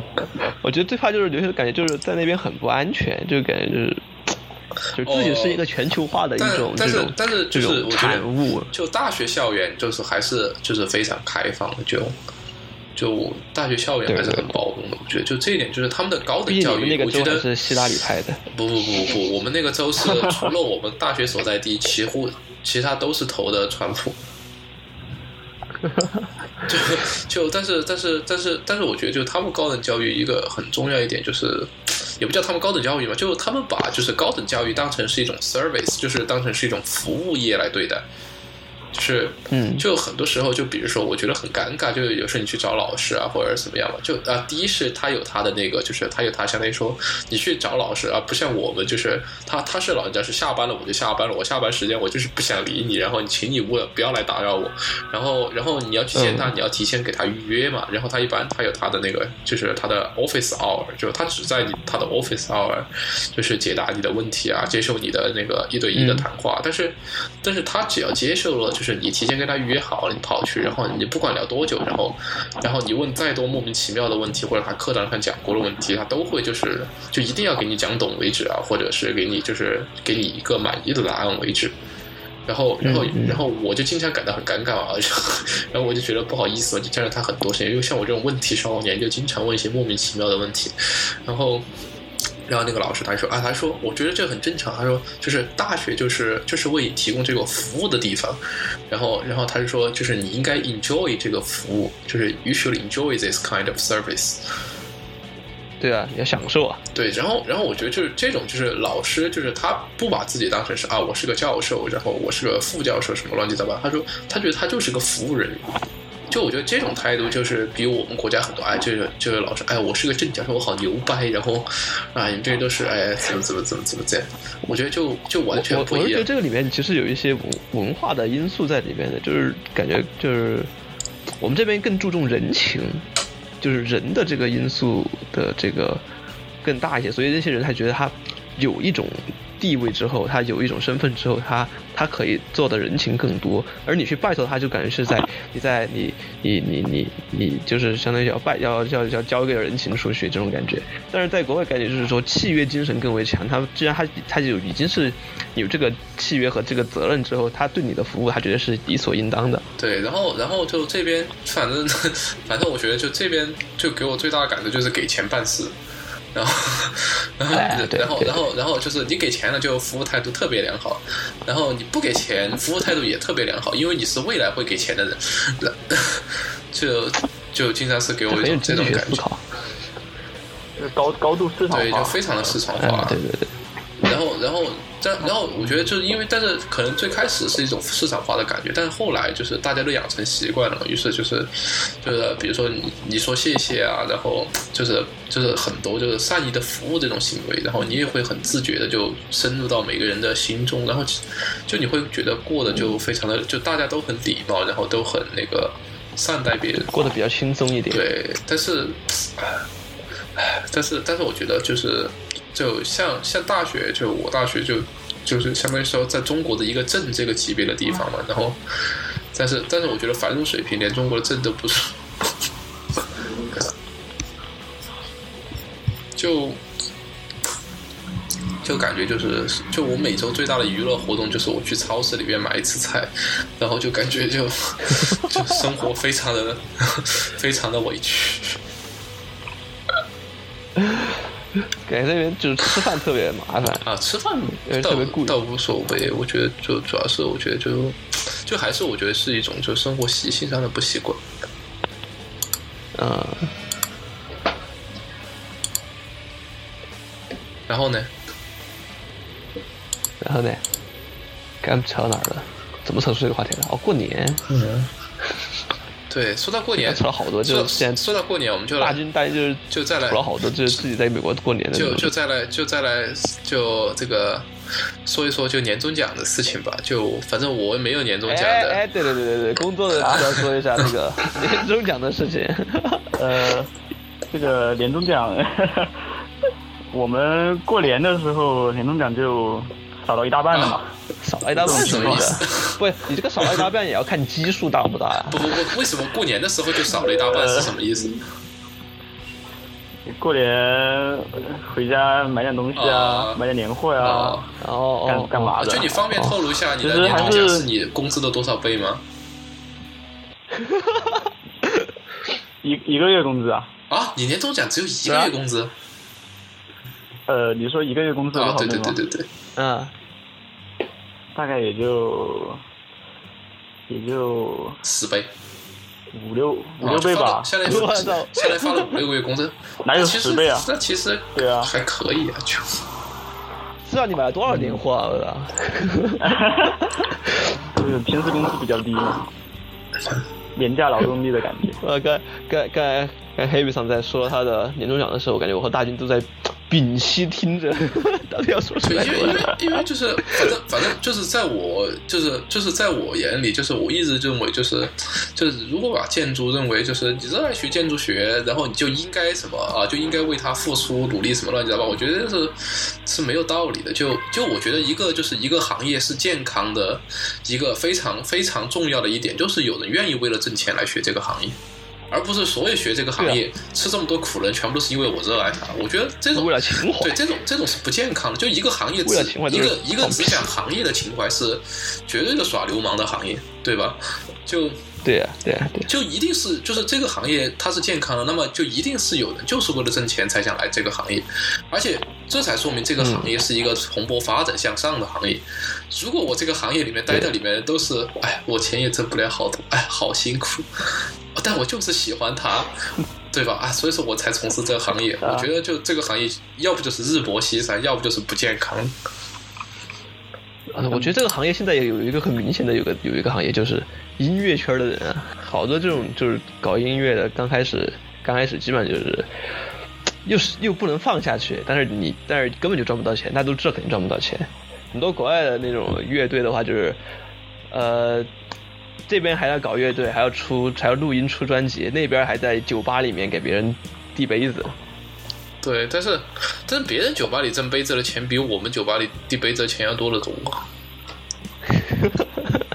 我觉得最怕就是留学的，感觉就是在那边很不安全，就感觉就是，就自己是一个全球化的一种这种但是就是我觉得。就大学校园就是还是就是非常开放的，就就大学校园还是很包容的。我觉得就这一点，就是他们的高等教育，我觉得是希拉里派的。不不不不，我们那个州是除了我们大学所在地，几乎。其他都是投的川普，就就但是但是但是但是我觉得就他们高等教育一个很重要一点就是，也不叫他们高等教育嘛，就他们把就是高等教育当成是一种 service，就是当成是一种服务业来对待。就是，嗯，就很多时候，就比如说，我觉得很尴尬，就有时候你去找老师啊，或者怎么样嘛，就啊，第一是他有他的那个，就是他有他相当于说，你去找老师啊，不像我们，就是他他是老人家是下班了我就下班了，我下班时间我就是不想理你，然后你请你不不要来打扰我，然后然后你要去见他，你要提前给他预约嘛，然后他一般他有他的那个，就是他的 office hour，就他只在你他的 office hour，就是解答你的问题啊，接受你的那个一对一的谈话，但是但是他只要接受了。就是你提前跟他约好，你跑去，然后你不管聊多久，然后然后你问再多莫名其妙的问题，或者他课堂上讲过的问题，他都会就是就一定要给你讲懂为止啊，或者是给你就是给你一个满意的答案为止。然后，然后，然后我就经常感到很尴尬啊，然后我就觉得不好意思，就占了他很多时间，因为像我这种问题少年，就经常问一些莫名其妙的问题，然后。然后那个老师他说啊，他说我觉得这很正常。他说就是大学就是就是为你提供这个服务的地方。然后然后他就说就是你应该 enjoy 这个服务，就是 you should enjoy this kind of service。对啊，你要享受啊。对，然后然后我觉得就是这种就是老师就是他不把自己当成是啊我是个教授，然后我是个副教授什么乱七八糟。他说他觉得他就是个服务人员。就我觉得这种态度就是比我们国家很多哎，这个这个老师哎，我是个正教授，我好牛掰，然后啊，你们这些都是哎怎么怎么怎么怎么这样？我觉得就就完全不一样。我觉得这个里面其实有一些文文化的因素在里面的，就是感觉就是我们这边更注重人情，就是人的这个因素的这个更大一些，所以那些人还觉得他有一种。地位之后，他有一种身份之后，他他可以做的人情更多，而你去拜托他，就感觉是在 你在你你你你你就是相当于要拜要要要交一个人情出去这种感觉。但是在国外感觉就是说契约精神更为强，他既然他他就已经是有这个契约和这个责任之后，他对你的服务他觉得是理所应当的。对，然后然后就这边反正 反正我觉得就这边就给我最大的感受就是给钱办事。然后，然后，然后，然后，然后就是你给钱了，就服务态度特别良好；然后你不给钱，服务态度也特别良好，因为你是未来会给钱的人。就就经常是给我一种这种感觉，高高度市场化，对，就非常的市场化。对对对。然后，然后。这然后我觉得就是因为，但是可能最开始是一种市场化的感觉，但是后来就是大家都养成习惯了，于是就是就是比如说你你说谢谢啊，然后就是就是很多就是善意的服务这种行为，然后你也会很自觉的就深入到每个人的心中，然后就你会觉得过得就非常的就大家都很礼貌，然后都很那个善待别人，过得比较轻松一点。对，但是但是但是我觉得就是。就像像大学，就我大学就就是相当于说在中国的一个镇这个级别的地方嘛，然后，但是但是我觉得繁荣水平连中国的镇都不是，就就感觉就是就我每周最大的娱乐活动就是我去超市里面买一次菜，然后就感觉就 就生活非常的 非常的委屈。感觉那边就是吃饭特别麻烦啊，吃饭倒倒无所谓。我觉得就主要是我觉得就就还是我觉得是一种就生活习性上的不习惯。嗯。然后呢？然后呢？刚扯到哪儿了？怎么扯出这个话题了？哦，过年。嗯。对，说到过年，扯了好多，就先说到过年，我们就大军带就是就再来扯了好多，就是自己在美国过年的，就就再来就再来就这个说一说就年终奖的事情吧。就反正我没有年终奖的，哎，对对对对对，工作的要说一下这个 年终奖的事情。呃，这个年终奖，我们过年的时候年终奖就。少了一大半了嘛？少了一大半什么意思？不，你这个少了一大半也要看基数大不大呀？不不不，为什么过年的时候就少了一大半是什么意思？过年回家买点东西啊，买点年货呀，然后干干嘛的？就你方便透露一下你的年终奖是你工资的多少倍吗？一一个月工资啊？啊，你年终奖只有一个月工资？呃，你说一个月工资多少倍吗？对对对对对。嗯，大概也就也就十倍，五六五六倍吧。下来发，下来发了五六个月工资，哪有十倍啊？那其实对啊，还可以啊，就。知道你买了多少年货啊？就是平时工资比较低嘛，廉价劳动力的感觉。呃，刚刚刚刚黑 y 上在说他的年终奖的时候，我感觉我和大军都在。屏息听着，到底要说什么？因为因为 因为就是反正反正就是在我就是就是在我眼里，就是我一直认为就是就就是如果把建筑认为就是你热爱学建筑学，然后你就应该什么啊，就应该为它付出努力什么乱七八糟，我觉得是是没有道理的。就就我觉得一个就是一个行业是健康的一个非常非常重要的一点，就是有人愿意为了挣钱来学这个行业。而不是所有学这个行业吃这么多苦的人，全部都是因为我热爱它。我觉得这种为了情怀，对这种这种是不健康的。就一个行业只一个一个只讲行业的情怀是绝对的耍流氓的行业，对吧？就对呀，对呀，对，就一定是就是这个行业它是健康的，那么就一定是有人就是为了挣钱才想来这个行业，而且这才说明这个行业是一个蓬勃发展向上的行业。如果我这个行业里面待在里面都是，哎，我钱也挣不了好多，哎，好辛苦。但我就是喜欢它，对吧？啊，所以说我才从事这个行业。我觉得就这个行业，要不就是日薄西山，要不就是不健康。啊，我觉得这个行业现在也有一个很明显的，有个有一个行业就是音乐圈的人啊，好多这种就是搞音乐的，刚开始刚开始基本上就是又是又不能放下去，但是你但是根本就赚不到钱，大家都知道肯定赚不到钱。很多国外的那种乐队的话，就是呃。这边还要搞乐队，还要出，还要录音出专辑，那边还在酒吧里面给别人递杯子。对，但是但是别人酒吧里挣杯子的钱，比我们酒吧里递杯子的钱要多得多。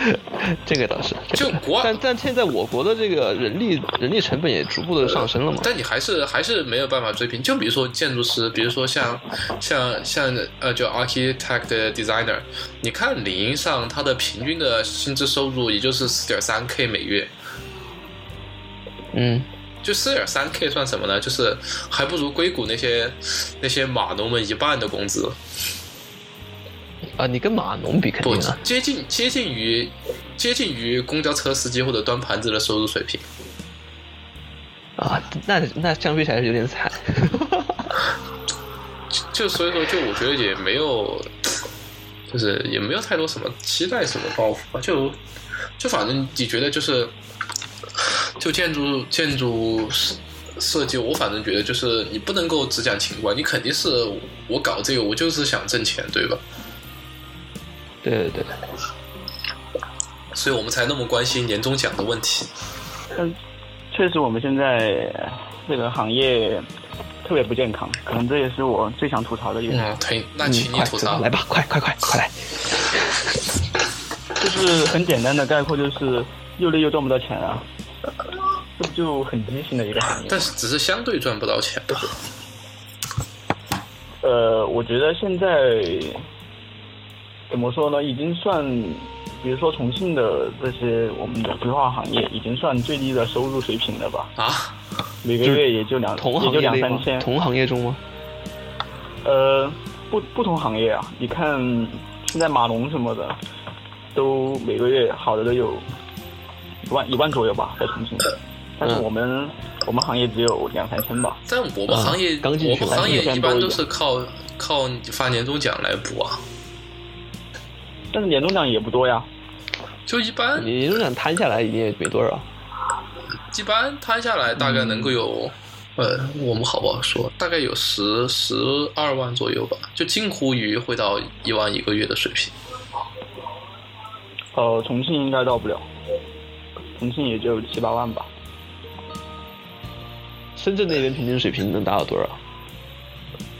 这个倒是，就国，但但现在我国的这个人力人力成本也逐步的上升了嘛。但你还是还是没有办法追平。就比如说建筑师，比如说像像像呃，就 architect designer，你看领英上他的平均的薪资收入也就是四点三 k 每月。嗯，就四点三 k 算什么呢？就是还不如硅谷那些那些码农们一半的工资。啊，你跟码农比肯定啊，接近接近于接近于公交车司机或者端盘子的收入水平。啊，那那相比起来是有点惨。就所以说，就我觉得也没有，就是也没有太多什么期待什么抱负吧。就就反正你觉得就是，就建筑建筑设设计，我反正觉得就是你不能够只讲情怀，你肯定是我搞这个，我就是想挣钱，对吧？对对对，所以我们才那么关心年终奖的问题。嗯，确实，我们现在这个行业特别不健康，可能这也是我最想吐槽的一个。嗯，对，那请你吐槽，来吧，快快快快来。就是很简单的概括，就是又累又赚不到钱啊，这不就很畸形的一个行业？但是只是相对赚不到钱吧。呃，我觉得现在。怎么说呢？已经算，比如说重庆的这些我们的规划行业，已经算最低的收入水平了吧？啊，每个月也就两，也就两三千。同行业中吗？呃，不不同行业啊。你看现在马龙什么的，都每个月好的都有一万一万左右吧，在重庆。但是我们我们行业只有两三千吧。在我们行业，我们行业一般都是靠靠发年终奖来补啊。但是年终奖也不多呀，就一般。年终奖摊下来也没多少，一般摊下来大概能够有，呃，我们好不好说？大概有十十二万左右吧，就近乎于会到一万一个月的水平。呃，重庆应该到不了，重庆也就七八万吧。深圳那边平均水平能达到多少？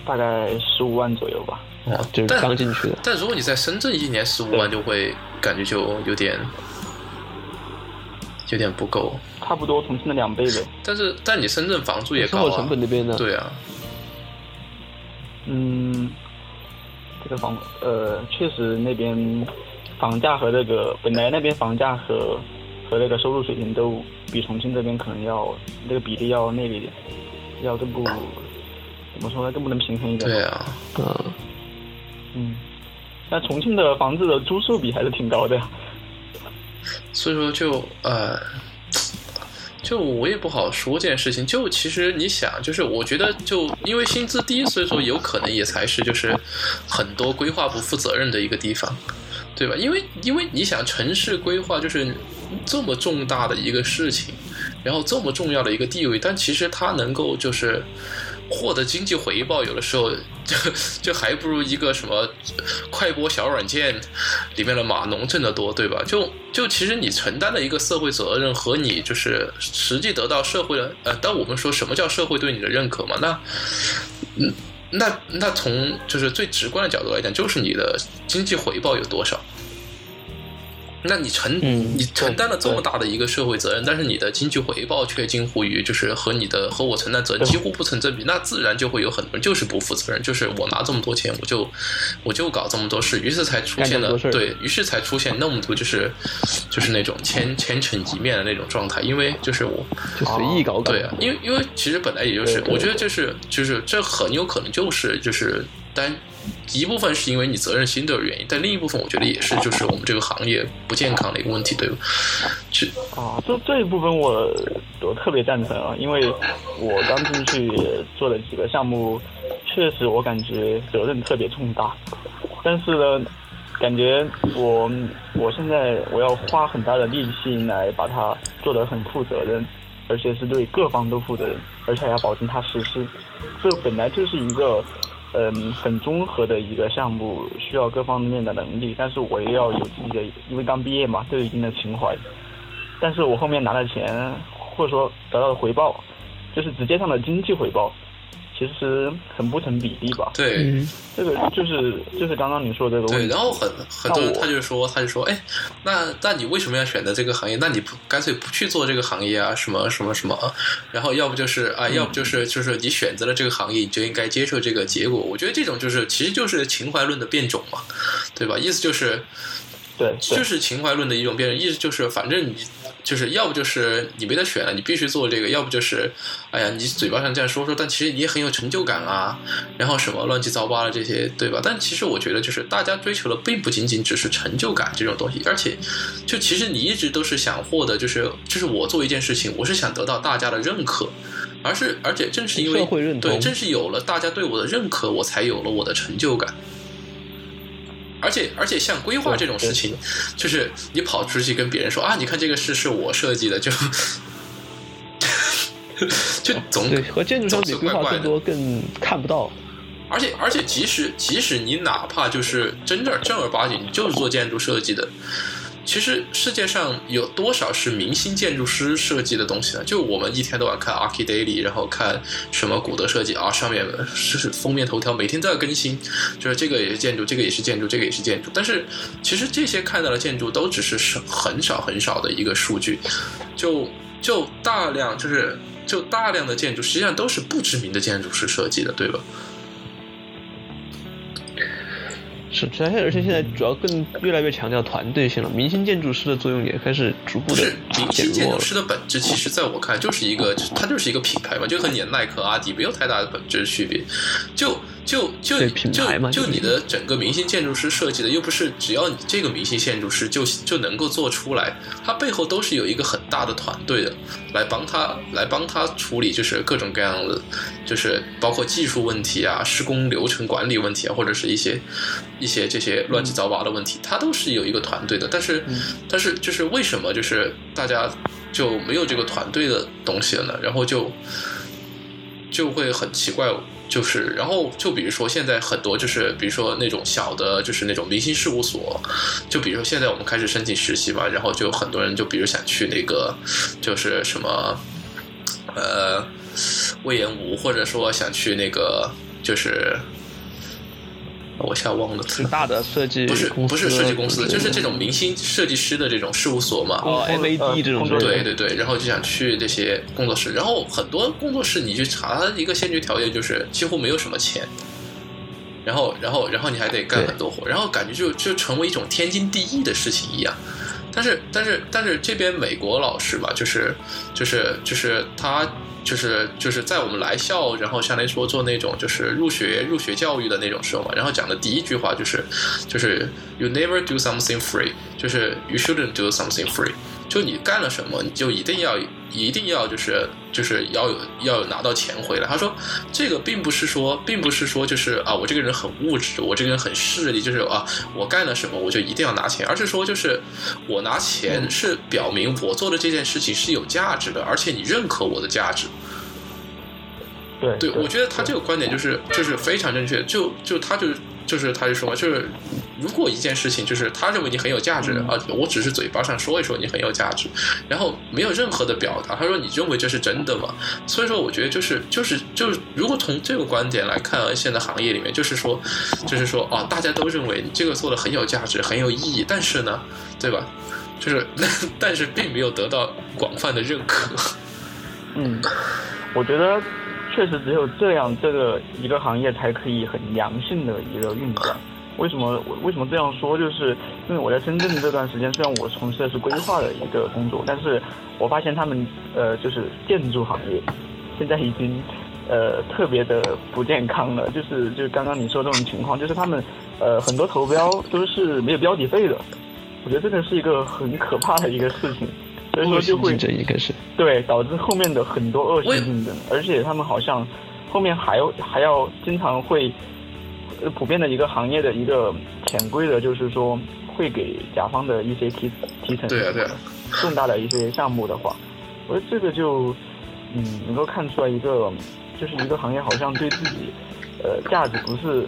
大概十五万左右吧。哦，就是刚进去的。但如果你在深圳一年十五万，就会感觉就有点有点不够。差不多重庆的两倍呗。但是，但你深圳房租也高啊。生活成本那边呢？对啊。嗯，这个房呃，确实那边房价和那个本来那边房价和和那个收入水平都比重庆这边可能要那个比例要那个一点，要更不怎么说呢？更不能平衡一点。对啊，嗯。嗯，那重庆的房子的租售比还是挺高的，所以说就呃，就我也不好说这件事情。就其实你想，就是我觉得，就因为薪资低，所以说有可能也才是就是很多规划不负责任的一个地方，对吧？因为因为你想城市规划就是这么重大的一个事情，然后这么重要的一个地位，但其实它能够就是。获得经济回报，有的时候就就还不如一个什么快播小软件里面的码农挣得多，对吧？就就其实你承担的一个社会责任和你就是实际得到社会的呃，当我们说什么叫社会对你的认可嘛？那嗯，那那从就是最直观的角度来讲，就是你的经济回报有多少。那你承嗯你承担了这么大的一个社会责任，但是你的经济回报却近乎于就是和你的和我承担责任几乎不成正比，那自然就会有很多人就是不负责任，就是我拿这么多钱，我就我就搞这么多事，于是才出现了对于是才出现那么多就是就是那种千千城一面的那种状态，因为就是我就随意搞搞。对啊，因为因为其实本来也就是我觉得就是就是这很有可能就是就是单一部分是因为你责任心的原因，但另一部分我觉得也是就是我们这个行业不健康的一个问题，对吧？是啊，这这一部分我我特别赞成啊，因为我刚进去做的几个项目，确实我感觉责任特别重大，但是呢，感觉我我现在我要花很大的力气来把它做得很负责任，而且是对各方都负责任，而且还要保证它实施。这本来就是一个嗯很综合的一个项目，需要各方面的能力，但是我也要有自己的，因为刚毕业嘛，都有一定的情怀。但是我后面拿了钱，或者说得到的回报，就是直接上的经济回报，其实很不成比例吧。对。嗯，这个就是就是刚刚你说的这个问题对，然后很很多人他就说，他就说，哎，那那你为什么要选择这个行业？那你不干脆不去做这个行业啊？什么什么什么？然后要不就是啊，要不就是就是你选择了这个行业，你就应该接受这个结果。我觉得这种就是其实就是情怀论的变种嘛，对吧？意思就是对对就是情怀论的一种变种，意思就是反正你就是要不就是你没得选了，你必须做这个；要不就是哎呀，你嘴巴上这样说说，但其实你也很有成就感啊，然后什么乱七八糟的这些，对吧？但其实我觉得就是大家追求的并不仅仅只是成就感这种东西，而且就其实你一直都是想获得，就是就是我做一件事情，我是想得到大家的认可。而是，而且正是因为社会认同对，正是有了大家对我的认可，我才有了我的成就感。而且而且像规划这种事情，就是你跑出去跟别人说啊，你看这个事是我设计的，就 就总对，和建筑相比，规划更多更看不到。而且而且，即使即使你哪怕就是真正正儿八经你就是做建筑设计的，其实世界上有多少是明星建筑师设计的东西呢？就我们一天到晚看 Archi Daily，然后看什么古德设计啊，上面是封面头条，每天都要更新，就是这个也是建筑，这个也是建筑，这个也是建筑。但是其实这些看到的建筑都只是少很少很少的一个数据，就就大量就是就大量的建筑实际上都是不知名的建筑师设计的，对吧？是，而且而且现在主要更越来越强调团队性了，明星建筑师的作用也开始逐步的减弱了。星建筑师的本质，其实在我看就是一个，它就是一个品牌嘛，就和你的耐克、阿迪没有太大的本质区别。就就就就就就是你的整个明星建筑师设计的，又不是只要你这个明星建筑师就就能够做出来，他背后都是有一个很大的团队的，来帮他来帮他处理，就是各种各样的，就是包括技术问题啊、施工流程管理问题啊，或者是一些一些这些乱七八糟的问题，他都是有一个团队的。但是，但是就是为什么就是大家就没有这个团队的东西了呢？然后就就会很奇怪，就是然后就比如说现在很多就是比如说那种小的，就是那种明星事务所，就比如说现在我们开始申请实习嘛，然后就很多人就比如想去那个就是什么呃魏延武，或者说想去那个就是。我一下忘了词，大的设计不是不是设计公司，就是这种明星设计师的这种事务所嘛。哦呃，MAD 这种对对对，然后就想去这些工作室，然后很多工作室你去查，它一个先决条件就是几乎没有什么钱，然后然后然后你还得干很多活，然后感觉就就成为一种天经地义的事情一样。但是但是但是这边美国老师吧，就是就是就是他就是就是在我们来校，然后相当于说做那种就是入学入学教育的那种时候嘛，然后讲的第一句话就是就是 you never do something free，就是 you shouldn't do something free，就你干了什么，你就一定要一定要就是就是要有要有拿到钱回来。他说这个并不是说并不是说就是啊我这个人很物质，我这个人很势利，就是啊我干了什么我就一定要拿钱，而是说就是我拿钱是表明我做的这件事情是有价值的，而且你认可我的价值。对对，我觉得他这个观点就是就是非常正确，就就他就就是他就说嘛，就是如果一件事情就是他认为你很有价值啊，我只是嘴巴上说一说你很有价值，然后没有任何的表达，他说你认为这是真的吗？所以说我觉得就是就是就是如果从这个观点来看，现在行业里面就是说就是说啊，大家都认为你这个做的很有价值，很有意义，但是呢，对吧？就是 但是并没有得到广泛的认可。嗯，我觉得。确实只有这样，这个一个行业才可以很良性的一个运转。为什么？为什么这样说？就是因为我在深圳这段时间，虽然我从事的是规划的一个工作，但是我发现他们呃，就是建筑行业现在已经呃特别的不健康了。就是就是刚刚你说这种情况，就是他们呃很多投标都是没有标底费的。我觉得这个是一个很可怕的一个事情。所以说就会这一个是对导致后面的很多恶性竞争，而且他们好像后面还要还要经常会普遍的一个行业的一个潜规则，就是说会给甲方的一些提提成，对啊对啊，重大的一些项目的话，我觉得这个就嗯能够看出来一个就是一个行业好像对自己呃价值不是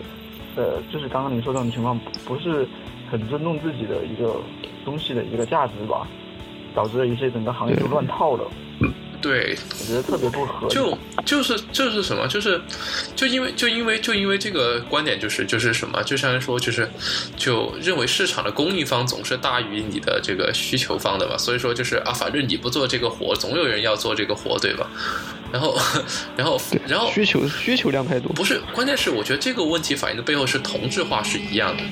呃就是刚刚你说这种情况不是很尊重自己的一个东西的一个价值吧。导致了一些整个行业就乱套了。对，我觉得特别不合理。就就是就是什么，就是就因为就因为就因为这个观点，就是就是什么，就像说就是就认为市场的供应方总是大于你的这个需求方的嘛，所以说就是啊，反正你不做这个活，总有人要做这个活，对吧？然后然后然后需求需求量太多，不是，关键是我觉得这个问题反映的背后是同质化是一样的。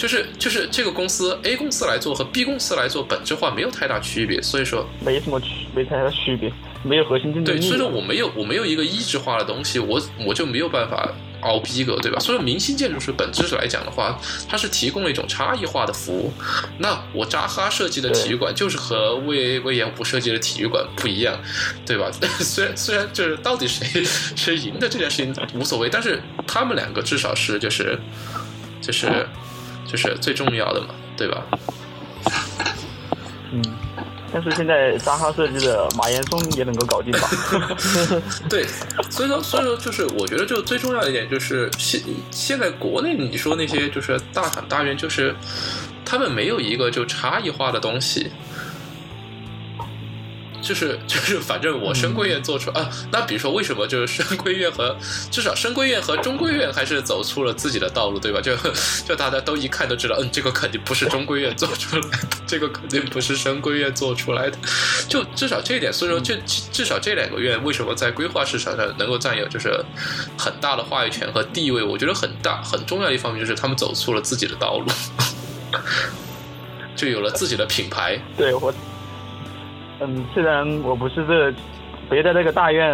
就是就是这个公司 A 公司来做和 B 公司来做本质化没有太大区别，所以说没什么区没太大区别，没有核心竞争力。对，所以说我没有我没有一个一致化的东西，我我就没有办法熬逼格，对吧？所以说明星建筑师本质来讲的话，它是提供了一种差异化的服务。那我扎哈设计的体育馆就是和魏魏延武设计的体育馆不一样，对吧？虽然虽然就是到底谁谁赢的这件事情无所谓，但是他们两个至少是就是就是。就是最重要的嘛，对吧？嗯，但是现在扎哈设计的马岩松也能够搞定吧？对，所以说，所以说，就是我觉得，就最重要一点就是现现在国内你说那些就是大厂大院，就是他们没有一个就差异化的东西。就是就是，反正我深闺院做出啊，那比如说为什么就是深闺院和至少深闺院和中闺院还是走出了自己的道路，对吧？就就大家都一看都知道，嗯，这个肯定不是中闺院做出来的，这个肯定不是深闺院做出来的。就至少这一点，所以说这至少这两个院为什么在规划市场上能够占有就是很大的话语权和地位？我觉得很大很重要的一方面就是他们走出了自己的道路，就有了自己的品牌。对我。嗯，虽然我不是这别的那个大院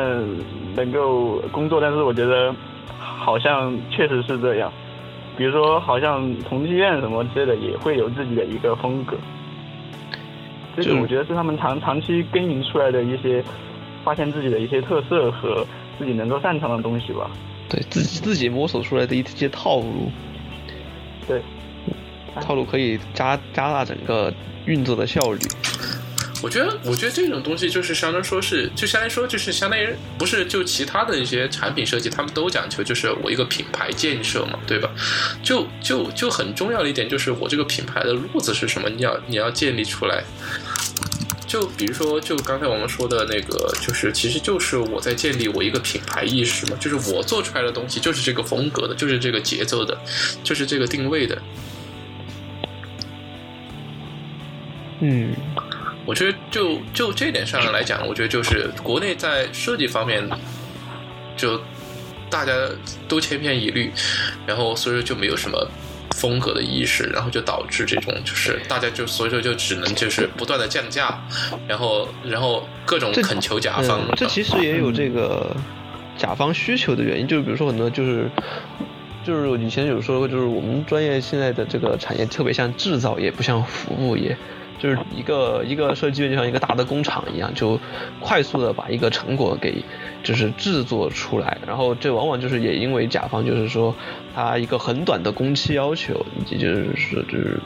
能够工作，但是我觉得好像确实是这样。比如说，好像同济院什么之类的也会有自己的一个风格。这个我觉得是他们长长期耕耘出来的一些，发现自己的一些特色和自己能够擅长的东西吧。对自己自己摸索出来的一些套路。对，套路可以加加大整个运作的效率。我觉得，我觉得这种东西就是相当说是，就相当于说就是相当于不是就其他的一些产品设计，他们都讲求就是我一个品牌建设嘛，对吧？就就就很重要的一点就是我这个品牌的路子是什么，你要你要建立出来。就比如说，就刚才我们说的那个，就是其实就是我在建立我一个品牌意识嘛，就是我做出来的东西就是这个风格的，就是这个节奏的，就是这个定位的。嗯。我觉得就就这点上来讲，我觉得就是国内在设计方面，就大家都千篇一律，然后所以说就没有什么风格的意识，然后就导致这种就是大家就所以说就只能就是不断的降价，然后然后各种恳求甲方。这其实也有这个甲方需求的原因，就比如说很多就是就是以前有说过，就是我们专业现在的这个产业特别像制造业，不像服务业。就是一个一个设计院就像一个大的工厂一样，就快速的把一个成果给就是制作出来，然后这往往就是也因为甲方就是说他一个很短的工期要求，以及就是说就是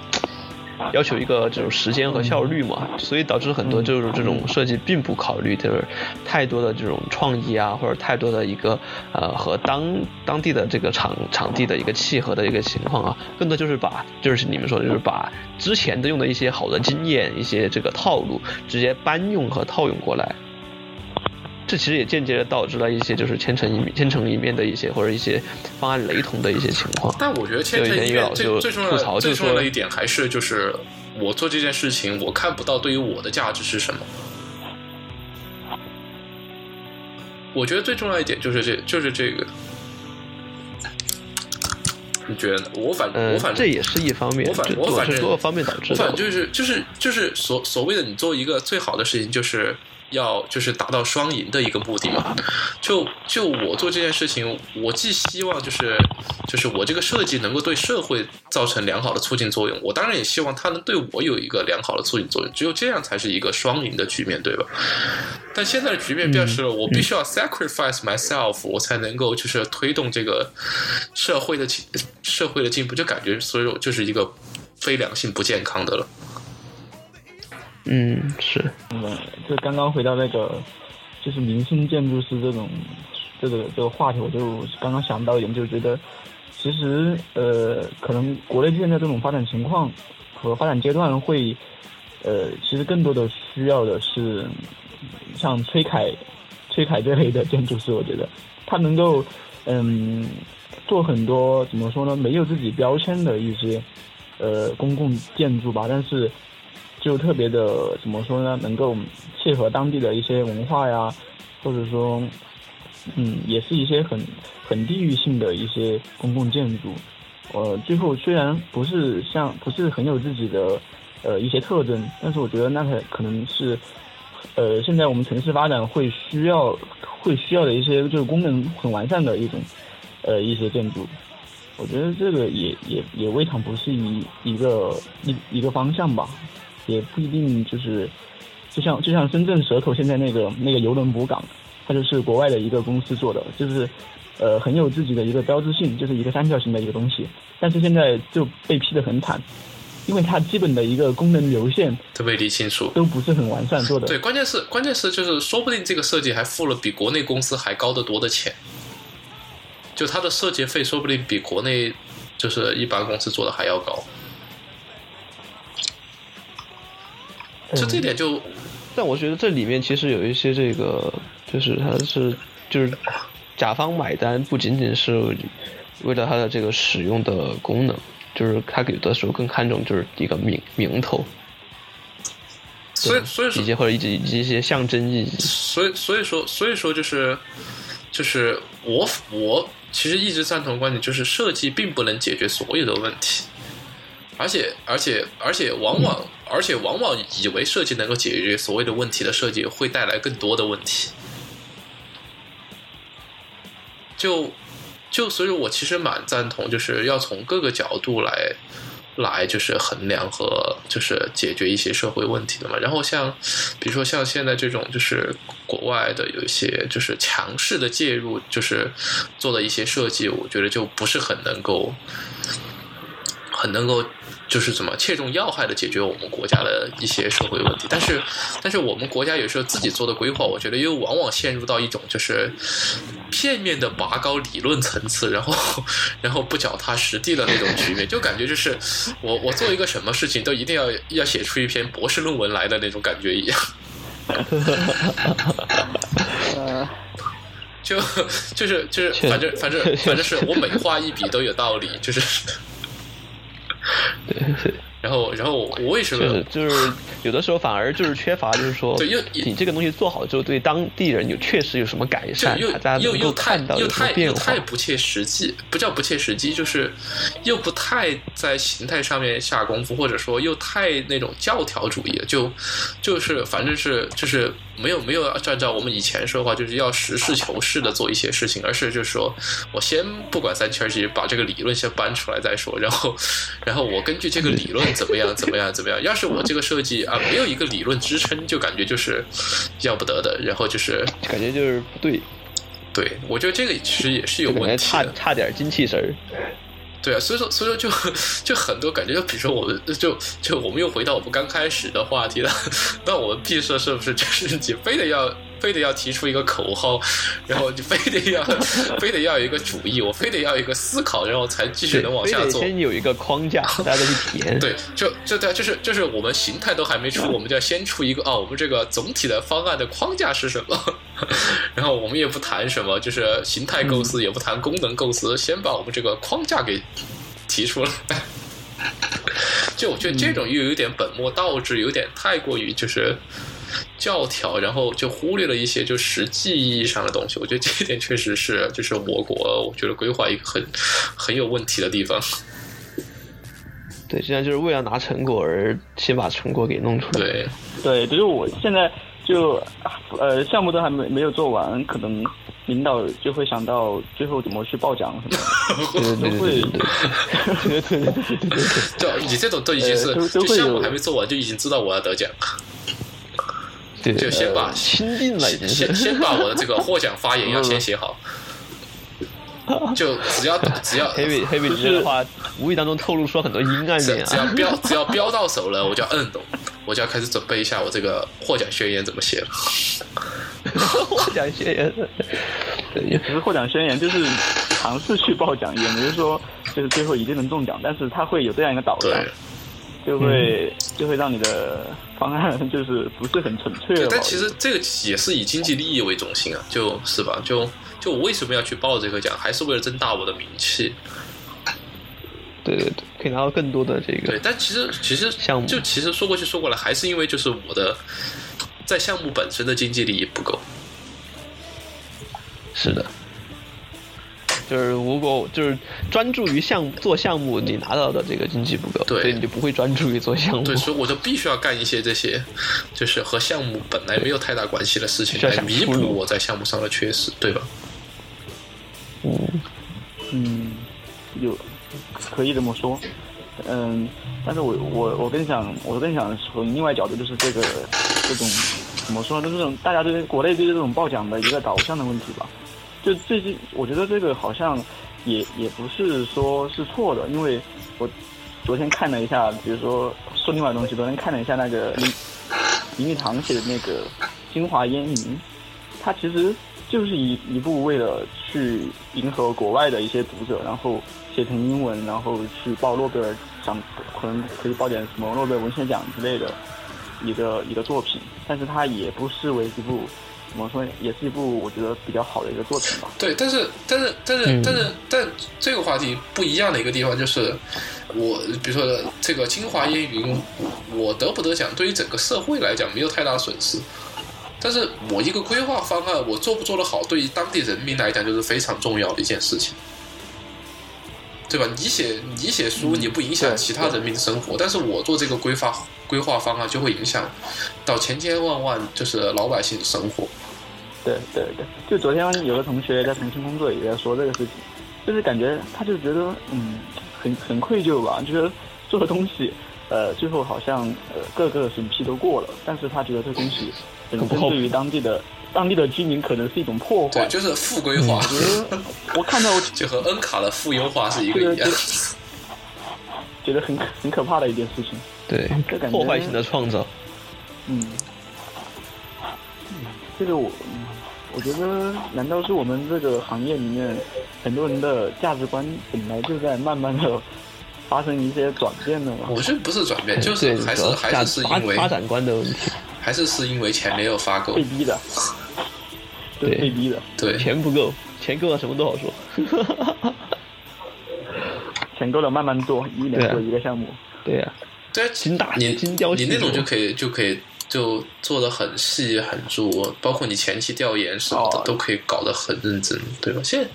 要求一个这种时间和效率嘛，所以导致很多就是这种设计并不考虑就是太多的这种创意啊，或者太多的一个呃和当当地的这个场场地的一个契合的一个情况啊，更多就是把就是你们说的就是把之前的用的一些好的经验、一些这个套路直接搬用和套用过来。这其实也间接的导致了一些就是千城一千城一面的一些或者一些方案雷同的一些情况。但我觉得千城一面最最重要的最重要的一点还是就是我做这件事情，我看不到对于我的价值是什么。我觉得最重要一点就是这就是这个。你觉得？我反我反正这也是一方面，我反我反正多个方面导致。我反正就是就是就是所所谓的你做一个最好的事情就是。要就是达到双赢的一个目的嘛，就就我做这件事情，我既希望就是就是我这个设计能够对社会造成良好的促进作用，我当然也希望它能对我有一个良好的促进作用，只有这样才是一个双赢的局面，对吧？但现在的局面表示了，我必须要 sacrifice myself，我才能够就是推动这个社会的进社会的进步，就感觉所有就是一个非良性不健康的了。嗯，是，嗯，就刚刚回到那个，就是明星建筑师这种，这个这个话题，我就刚刚想到一点，就觉得，其实呃，可能国内现在这种发展情况和发展阶段会，呃，其实更多的需要的是像崔凯、崔凯这类的建筑师，我觉得他能够嗯做很多怎么说呢，没有自己标签的一些呃公共建筑吧，但是。就特别的怎么说呢？能够切合当地的一些文化呀，或者说，嗯，也是一些很很地域性的一些公共建筑。呃，最后虽然不是像不是很有自己的呃一些特征，但是我觉得那个可能是呃现在我们城市发展会需要会需要的一些就是功能很完善的一种呃一些建筑。我觉得这个也也也未尝不是一一个一一个方向吧。也不一定就是，就像就像深圳蛇口现在那个那个邮轮母港，它就是国外的一个公司做的，就是呃很有自己的一个标志性，就是一个三角形的一个东西。但是现在就被批的很惨，因为它基本的一个功能流线都没理清楚，都不是很完善做的。对，关键是关键是就是说不定这个设计还付了比国内公司还高得多的钱，就它的设计费说不定比国内就是一般公司做的还要高。就这点就，但我觉得这里面其实有一些这个，就是它是就是甲方买单，不仅仅是为了它的这个使用的功能，就是他有的时候更看重就是一个名名头，所以所以说以及或者以及以及一些象征意义。所以所以说所以说就是就是我我其实一直赞同观点，就是设计并不能解决所有的问题。而且，而且，而且，往往，而且，往往以为设计能够解决所谓的问题的设计，会带来更多的问题。就，就，所以我其实蛮赞同，就是要从各个角度来，来就是衡量和就是解决一些社会问题的嘛。然后像，比如说像现在这种，就是国外的有一些就是强势的介入，就是做的一些设计，我觉得就不是很能够，很能够。就是怎么切中要害的解决我们国家的一些社会问题，但是，但是我们国家有时候自己做的规划，我觉得又往往陷入到一种就是片面的拔高理论层次，然后，然后不脚踏实地的那种局面，就感觉就是我我做一个什么事情都一定要要写出一篇博士论文来的那种感觉一样，就就是就是反正反正反正是我每画一笔都有道理，就是。对，然后，然后我为什么就是有的时候反而就是缺乏，就是说，你这个东西做好之后，对当地人有确实有什么改善，又又又太又太又太不切实际，不叫不切实际，就是又不太在形态上面下功夫，或者说又太那种教条主义，就就是反正是就是。没有没有按照我们以前说的话，就是要实事求是的做一些事情，而是就是说我先不管三七二十一，把这个理论先搬出来再说，然后 然后我根据这个理论怎么样怎么样怎么样。要是我这个设计啊没有一个理论支撑，就感觉就是要不得的，然后就是感觉就是不对。对，我觉得这个其实也是有问题，差差点精气神儿。对啊，所以说所以说就就很多感觉，就比如说我们就就我们又回到我们刚开始的话题了，那我们毕设是不是就是你非得要？非得要提出一个口号，然后就非得要，非得要有一个主意，我非得要一个思考，然后才继续能往下做。先有一个框架，大家都去体验。对，就就对，就是就是我们形态都还没出，我们就要先出一个哦，我们这个总体的方案的框架是什么？然后我们也不谈什么，就是形态构思，也不谈功能构思，先把我们这个框架给提出来。就我觉得这种又有点本末倒置，有点太过于就是。教条，然后就忽略了一些就实际意义上的东西。我觉得这一点确实是，就是我国我觉得规划一个很很有问题的地方。对，现在就是为了拿成果而先把成果给弄出来。对，对，就是我现在就呃项目都还没没有做完，可能领导就会想到最后怎么去报奖什么，都会。对对对对对对，就你这种都已经是，就项目还没做完就已经知道我要得奖。就先把钦定了，先先把我的这个获奖发言要先写好。就只要只要黑尾黑尾这的话，无意当中透露出很多阴暗面。只要标只要标到手了，我就要摁懂，我就要开始准备一下我这个获奖宣言怎么写了。获奖宣言，也不是获奖宣言，就是尝试去报奖，也没是说就是最后一定能中奖，但是他会有这样一个导向。就会就会让你的方案就是不是很纯粹了。但其实这个也是以经济利益为中心啊，就是吧？就就我为什么要去报这个奖，还是为了增大我的名气。对对对，可以拿到更多的这个。对，但其实其实项目就其实说过去说过来，还是因为就是我的在项目本身的经济利益不够。是的。就是如果就是专注于项做项目，你拿到的这个经济不够，对，你就不会专注于做项目。对，所以我就必须要干一些这些，就是和项目本来没有太大关系的事情，来弥补我在项目上的缺失，对吧？嗯嗯，有可以这么说，嗯，但是我我我更想我更想从另外角度，就是这个这种怎么说呢？就这种大家对国内对这种报奖的一个导向的问题吧。就最近，我觉得这个好像也也不是说是错的，因为我昨天看了一下，比如说说另外东西，昨天看了一下那个林林语堂写的那个《京华烟云》，他其实就是一一部为了去迎合国外的一些读者，然后写成英文，然后去报诺贝尔奖，可能可以报点什么诺贝尔文学奖之类的一个一个作品，但是它也不失为一部。怎么说，也是一部我觉得比较好的一个作品吧。对，但是，但是，但是，但是，但这个话题不一样的一个地方就是，我比如说这个《清华烟云》，我得不得奖，对于整个社会来讲没有太大损失。但是我一个规划方案，我做不做得好，对于当地人民来讲就是非常重要的一件事情，对吧？你写你写书，你不影响其他人民的生活，但是我做这个规划。规划方案就会影响到千千万万就是老百姓的生活。对对对，就昨天有个同学在重庆工作，也在说这个事情，就是感觉他就觉得嗯很很愧疚吧，觉得做的东西呃最后好像呃各个审批都过了，但是他觉得这东西本身对于当地的当地的居民可能是一种破坏，对，就是负规划。我看到 就和恩卡的负优化是一个一样，觉得很很可怕的一件事情。对，破坏性的创造。嗯，这个我，我觉得，难道是我们这个行业里面很多人的价值观本来就在慢慢的发生一些转变的吗？我觉得不是转变，就是还是还是是因为发展观的问题，还是是因为钱没有发够，被逼的，对，被逼的，对，钱不够，钱够了什么都好说，钱够了慢慢做，一年做一个项目，对呀。对，精打你精雕你那种就可以就可以就做的很细很足，包括你前期调研什么的都可以搞得很认真，对吧？现在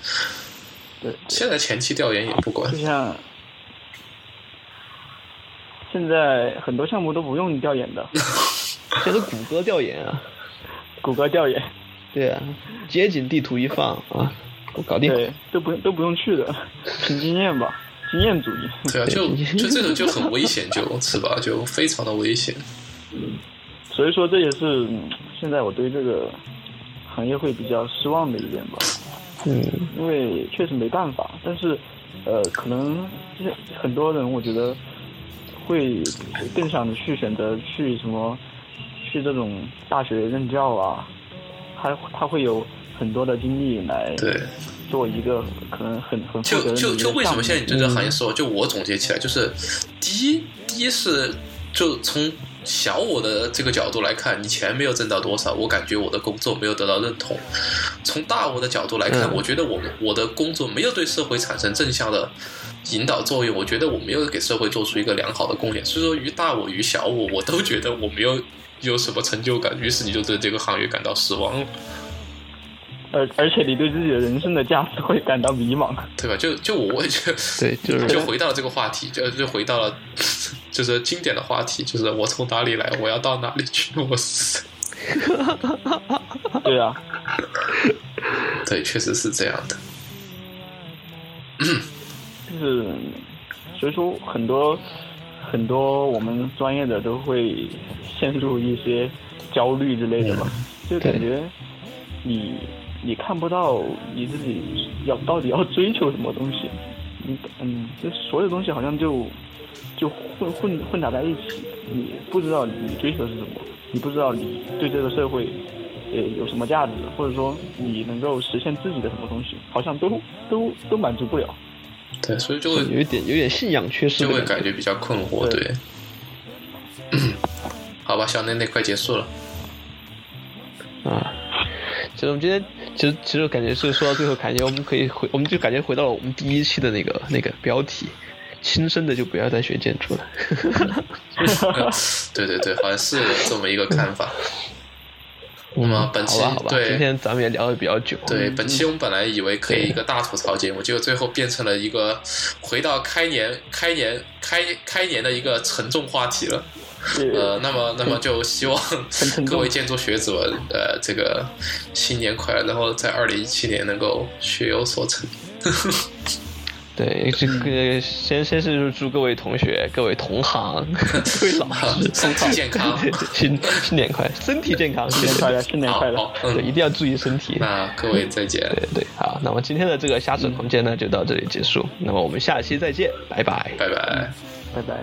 对。现在前期调研也不管，就像现在很多项目都不用你调研的，现在谷歌调研啊，谷歌调研，对啊，街景地图一放啊，搞定，对，都不用都不用去的，凭经验吧。经验主义，对啊，就就这种就很危险，就是吧，就非常的危险。所以说，这也是现在我对这个行业会比较失望的一点吧。嗯，因为确实没办法，但是呃，可能就是很多人我觉得会更想去选择去什么去这种大学任教啊，他他会有很多的精力来对。做一个可能很很就就就为什么现在你对这个行业嗯说，就我总结起来就是，第一第一是就从小我的这个角度来看，你钱没有挣到多少，我感觉我的工作没有得到认同；从大我的角度来看，嗯我觉得我我的工作没有对社会产生正向的引导作用，我觉得我没有给社会做出一个良好的贡献。所以说，于大我于小我，我都觉得我没有有什么成就感，于是你就对这个行业感到失望了。而而且你对自己的人生的价值会感到迷茫。对吧？就就我我也觉得，对，就是就回到了这个话题，就就回到了 就是经典的话题，就是我从哪里来，我要到哪里去，我是。对啊，对，确实是这样的。就是所以说很多很多我们专业的都会陷入一些焦虑之类的吧，就感觉你你看不到你自己要到底要追求什么东西，嗯嗯，就所有东西好像就就混混混杂在一起，你不知道你追求的是什么，你不知道你对这个社会呃有什么价值，或者说你能够实现自己的什么东西，好像都都都满足不了。对，所以就会有一点有点信仰缺失就。会感觉比较困惑。对对，好吧，小内内快结束了。啊。其实我们今天，其实其实感觉是说到最后，感觉我们可以回，我们就感觉回到了我们第一期的那个那个标题，亲生的就不要再学建筑了。对对对，好像是有这么一个看法。嗯那么本期对今天咱们也聊的比较久。对，本期我们本来以为可以一个大吐槽节目，结果最后变成了一个回到开年、开年、开开年的一个沉重话题了。呃，那么，那么就希望各位建筑学子们，呃，这个新年快乐，然后在二零一七年能够学有所成。对，这个先先是祝各位同学、各位同行、各位老师身体健康 新新年快乐，身体健康，新年快乐，新年快乐！对，一嗯，定要注意身体。那各位再见。对对，好，那么今天的这个瞎扯空间呢，就到这里结束。那么我们下期再见，拜拜。拜拜。拜拜。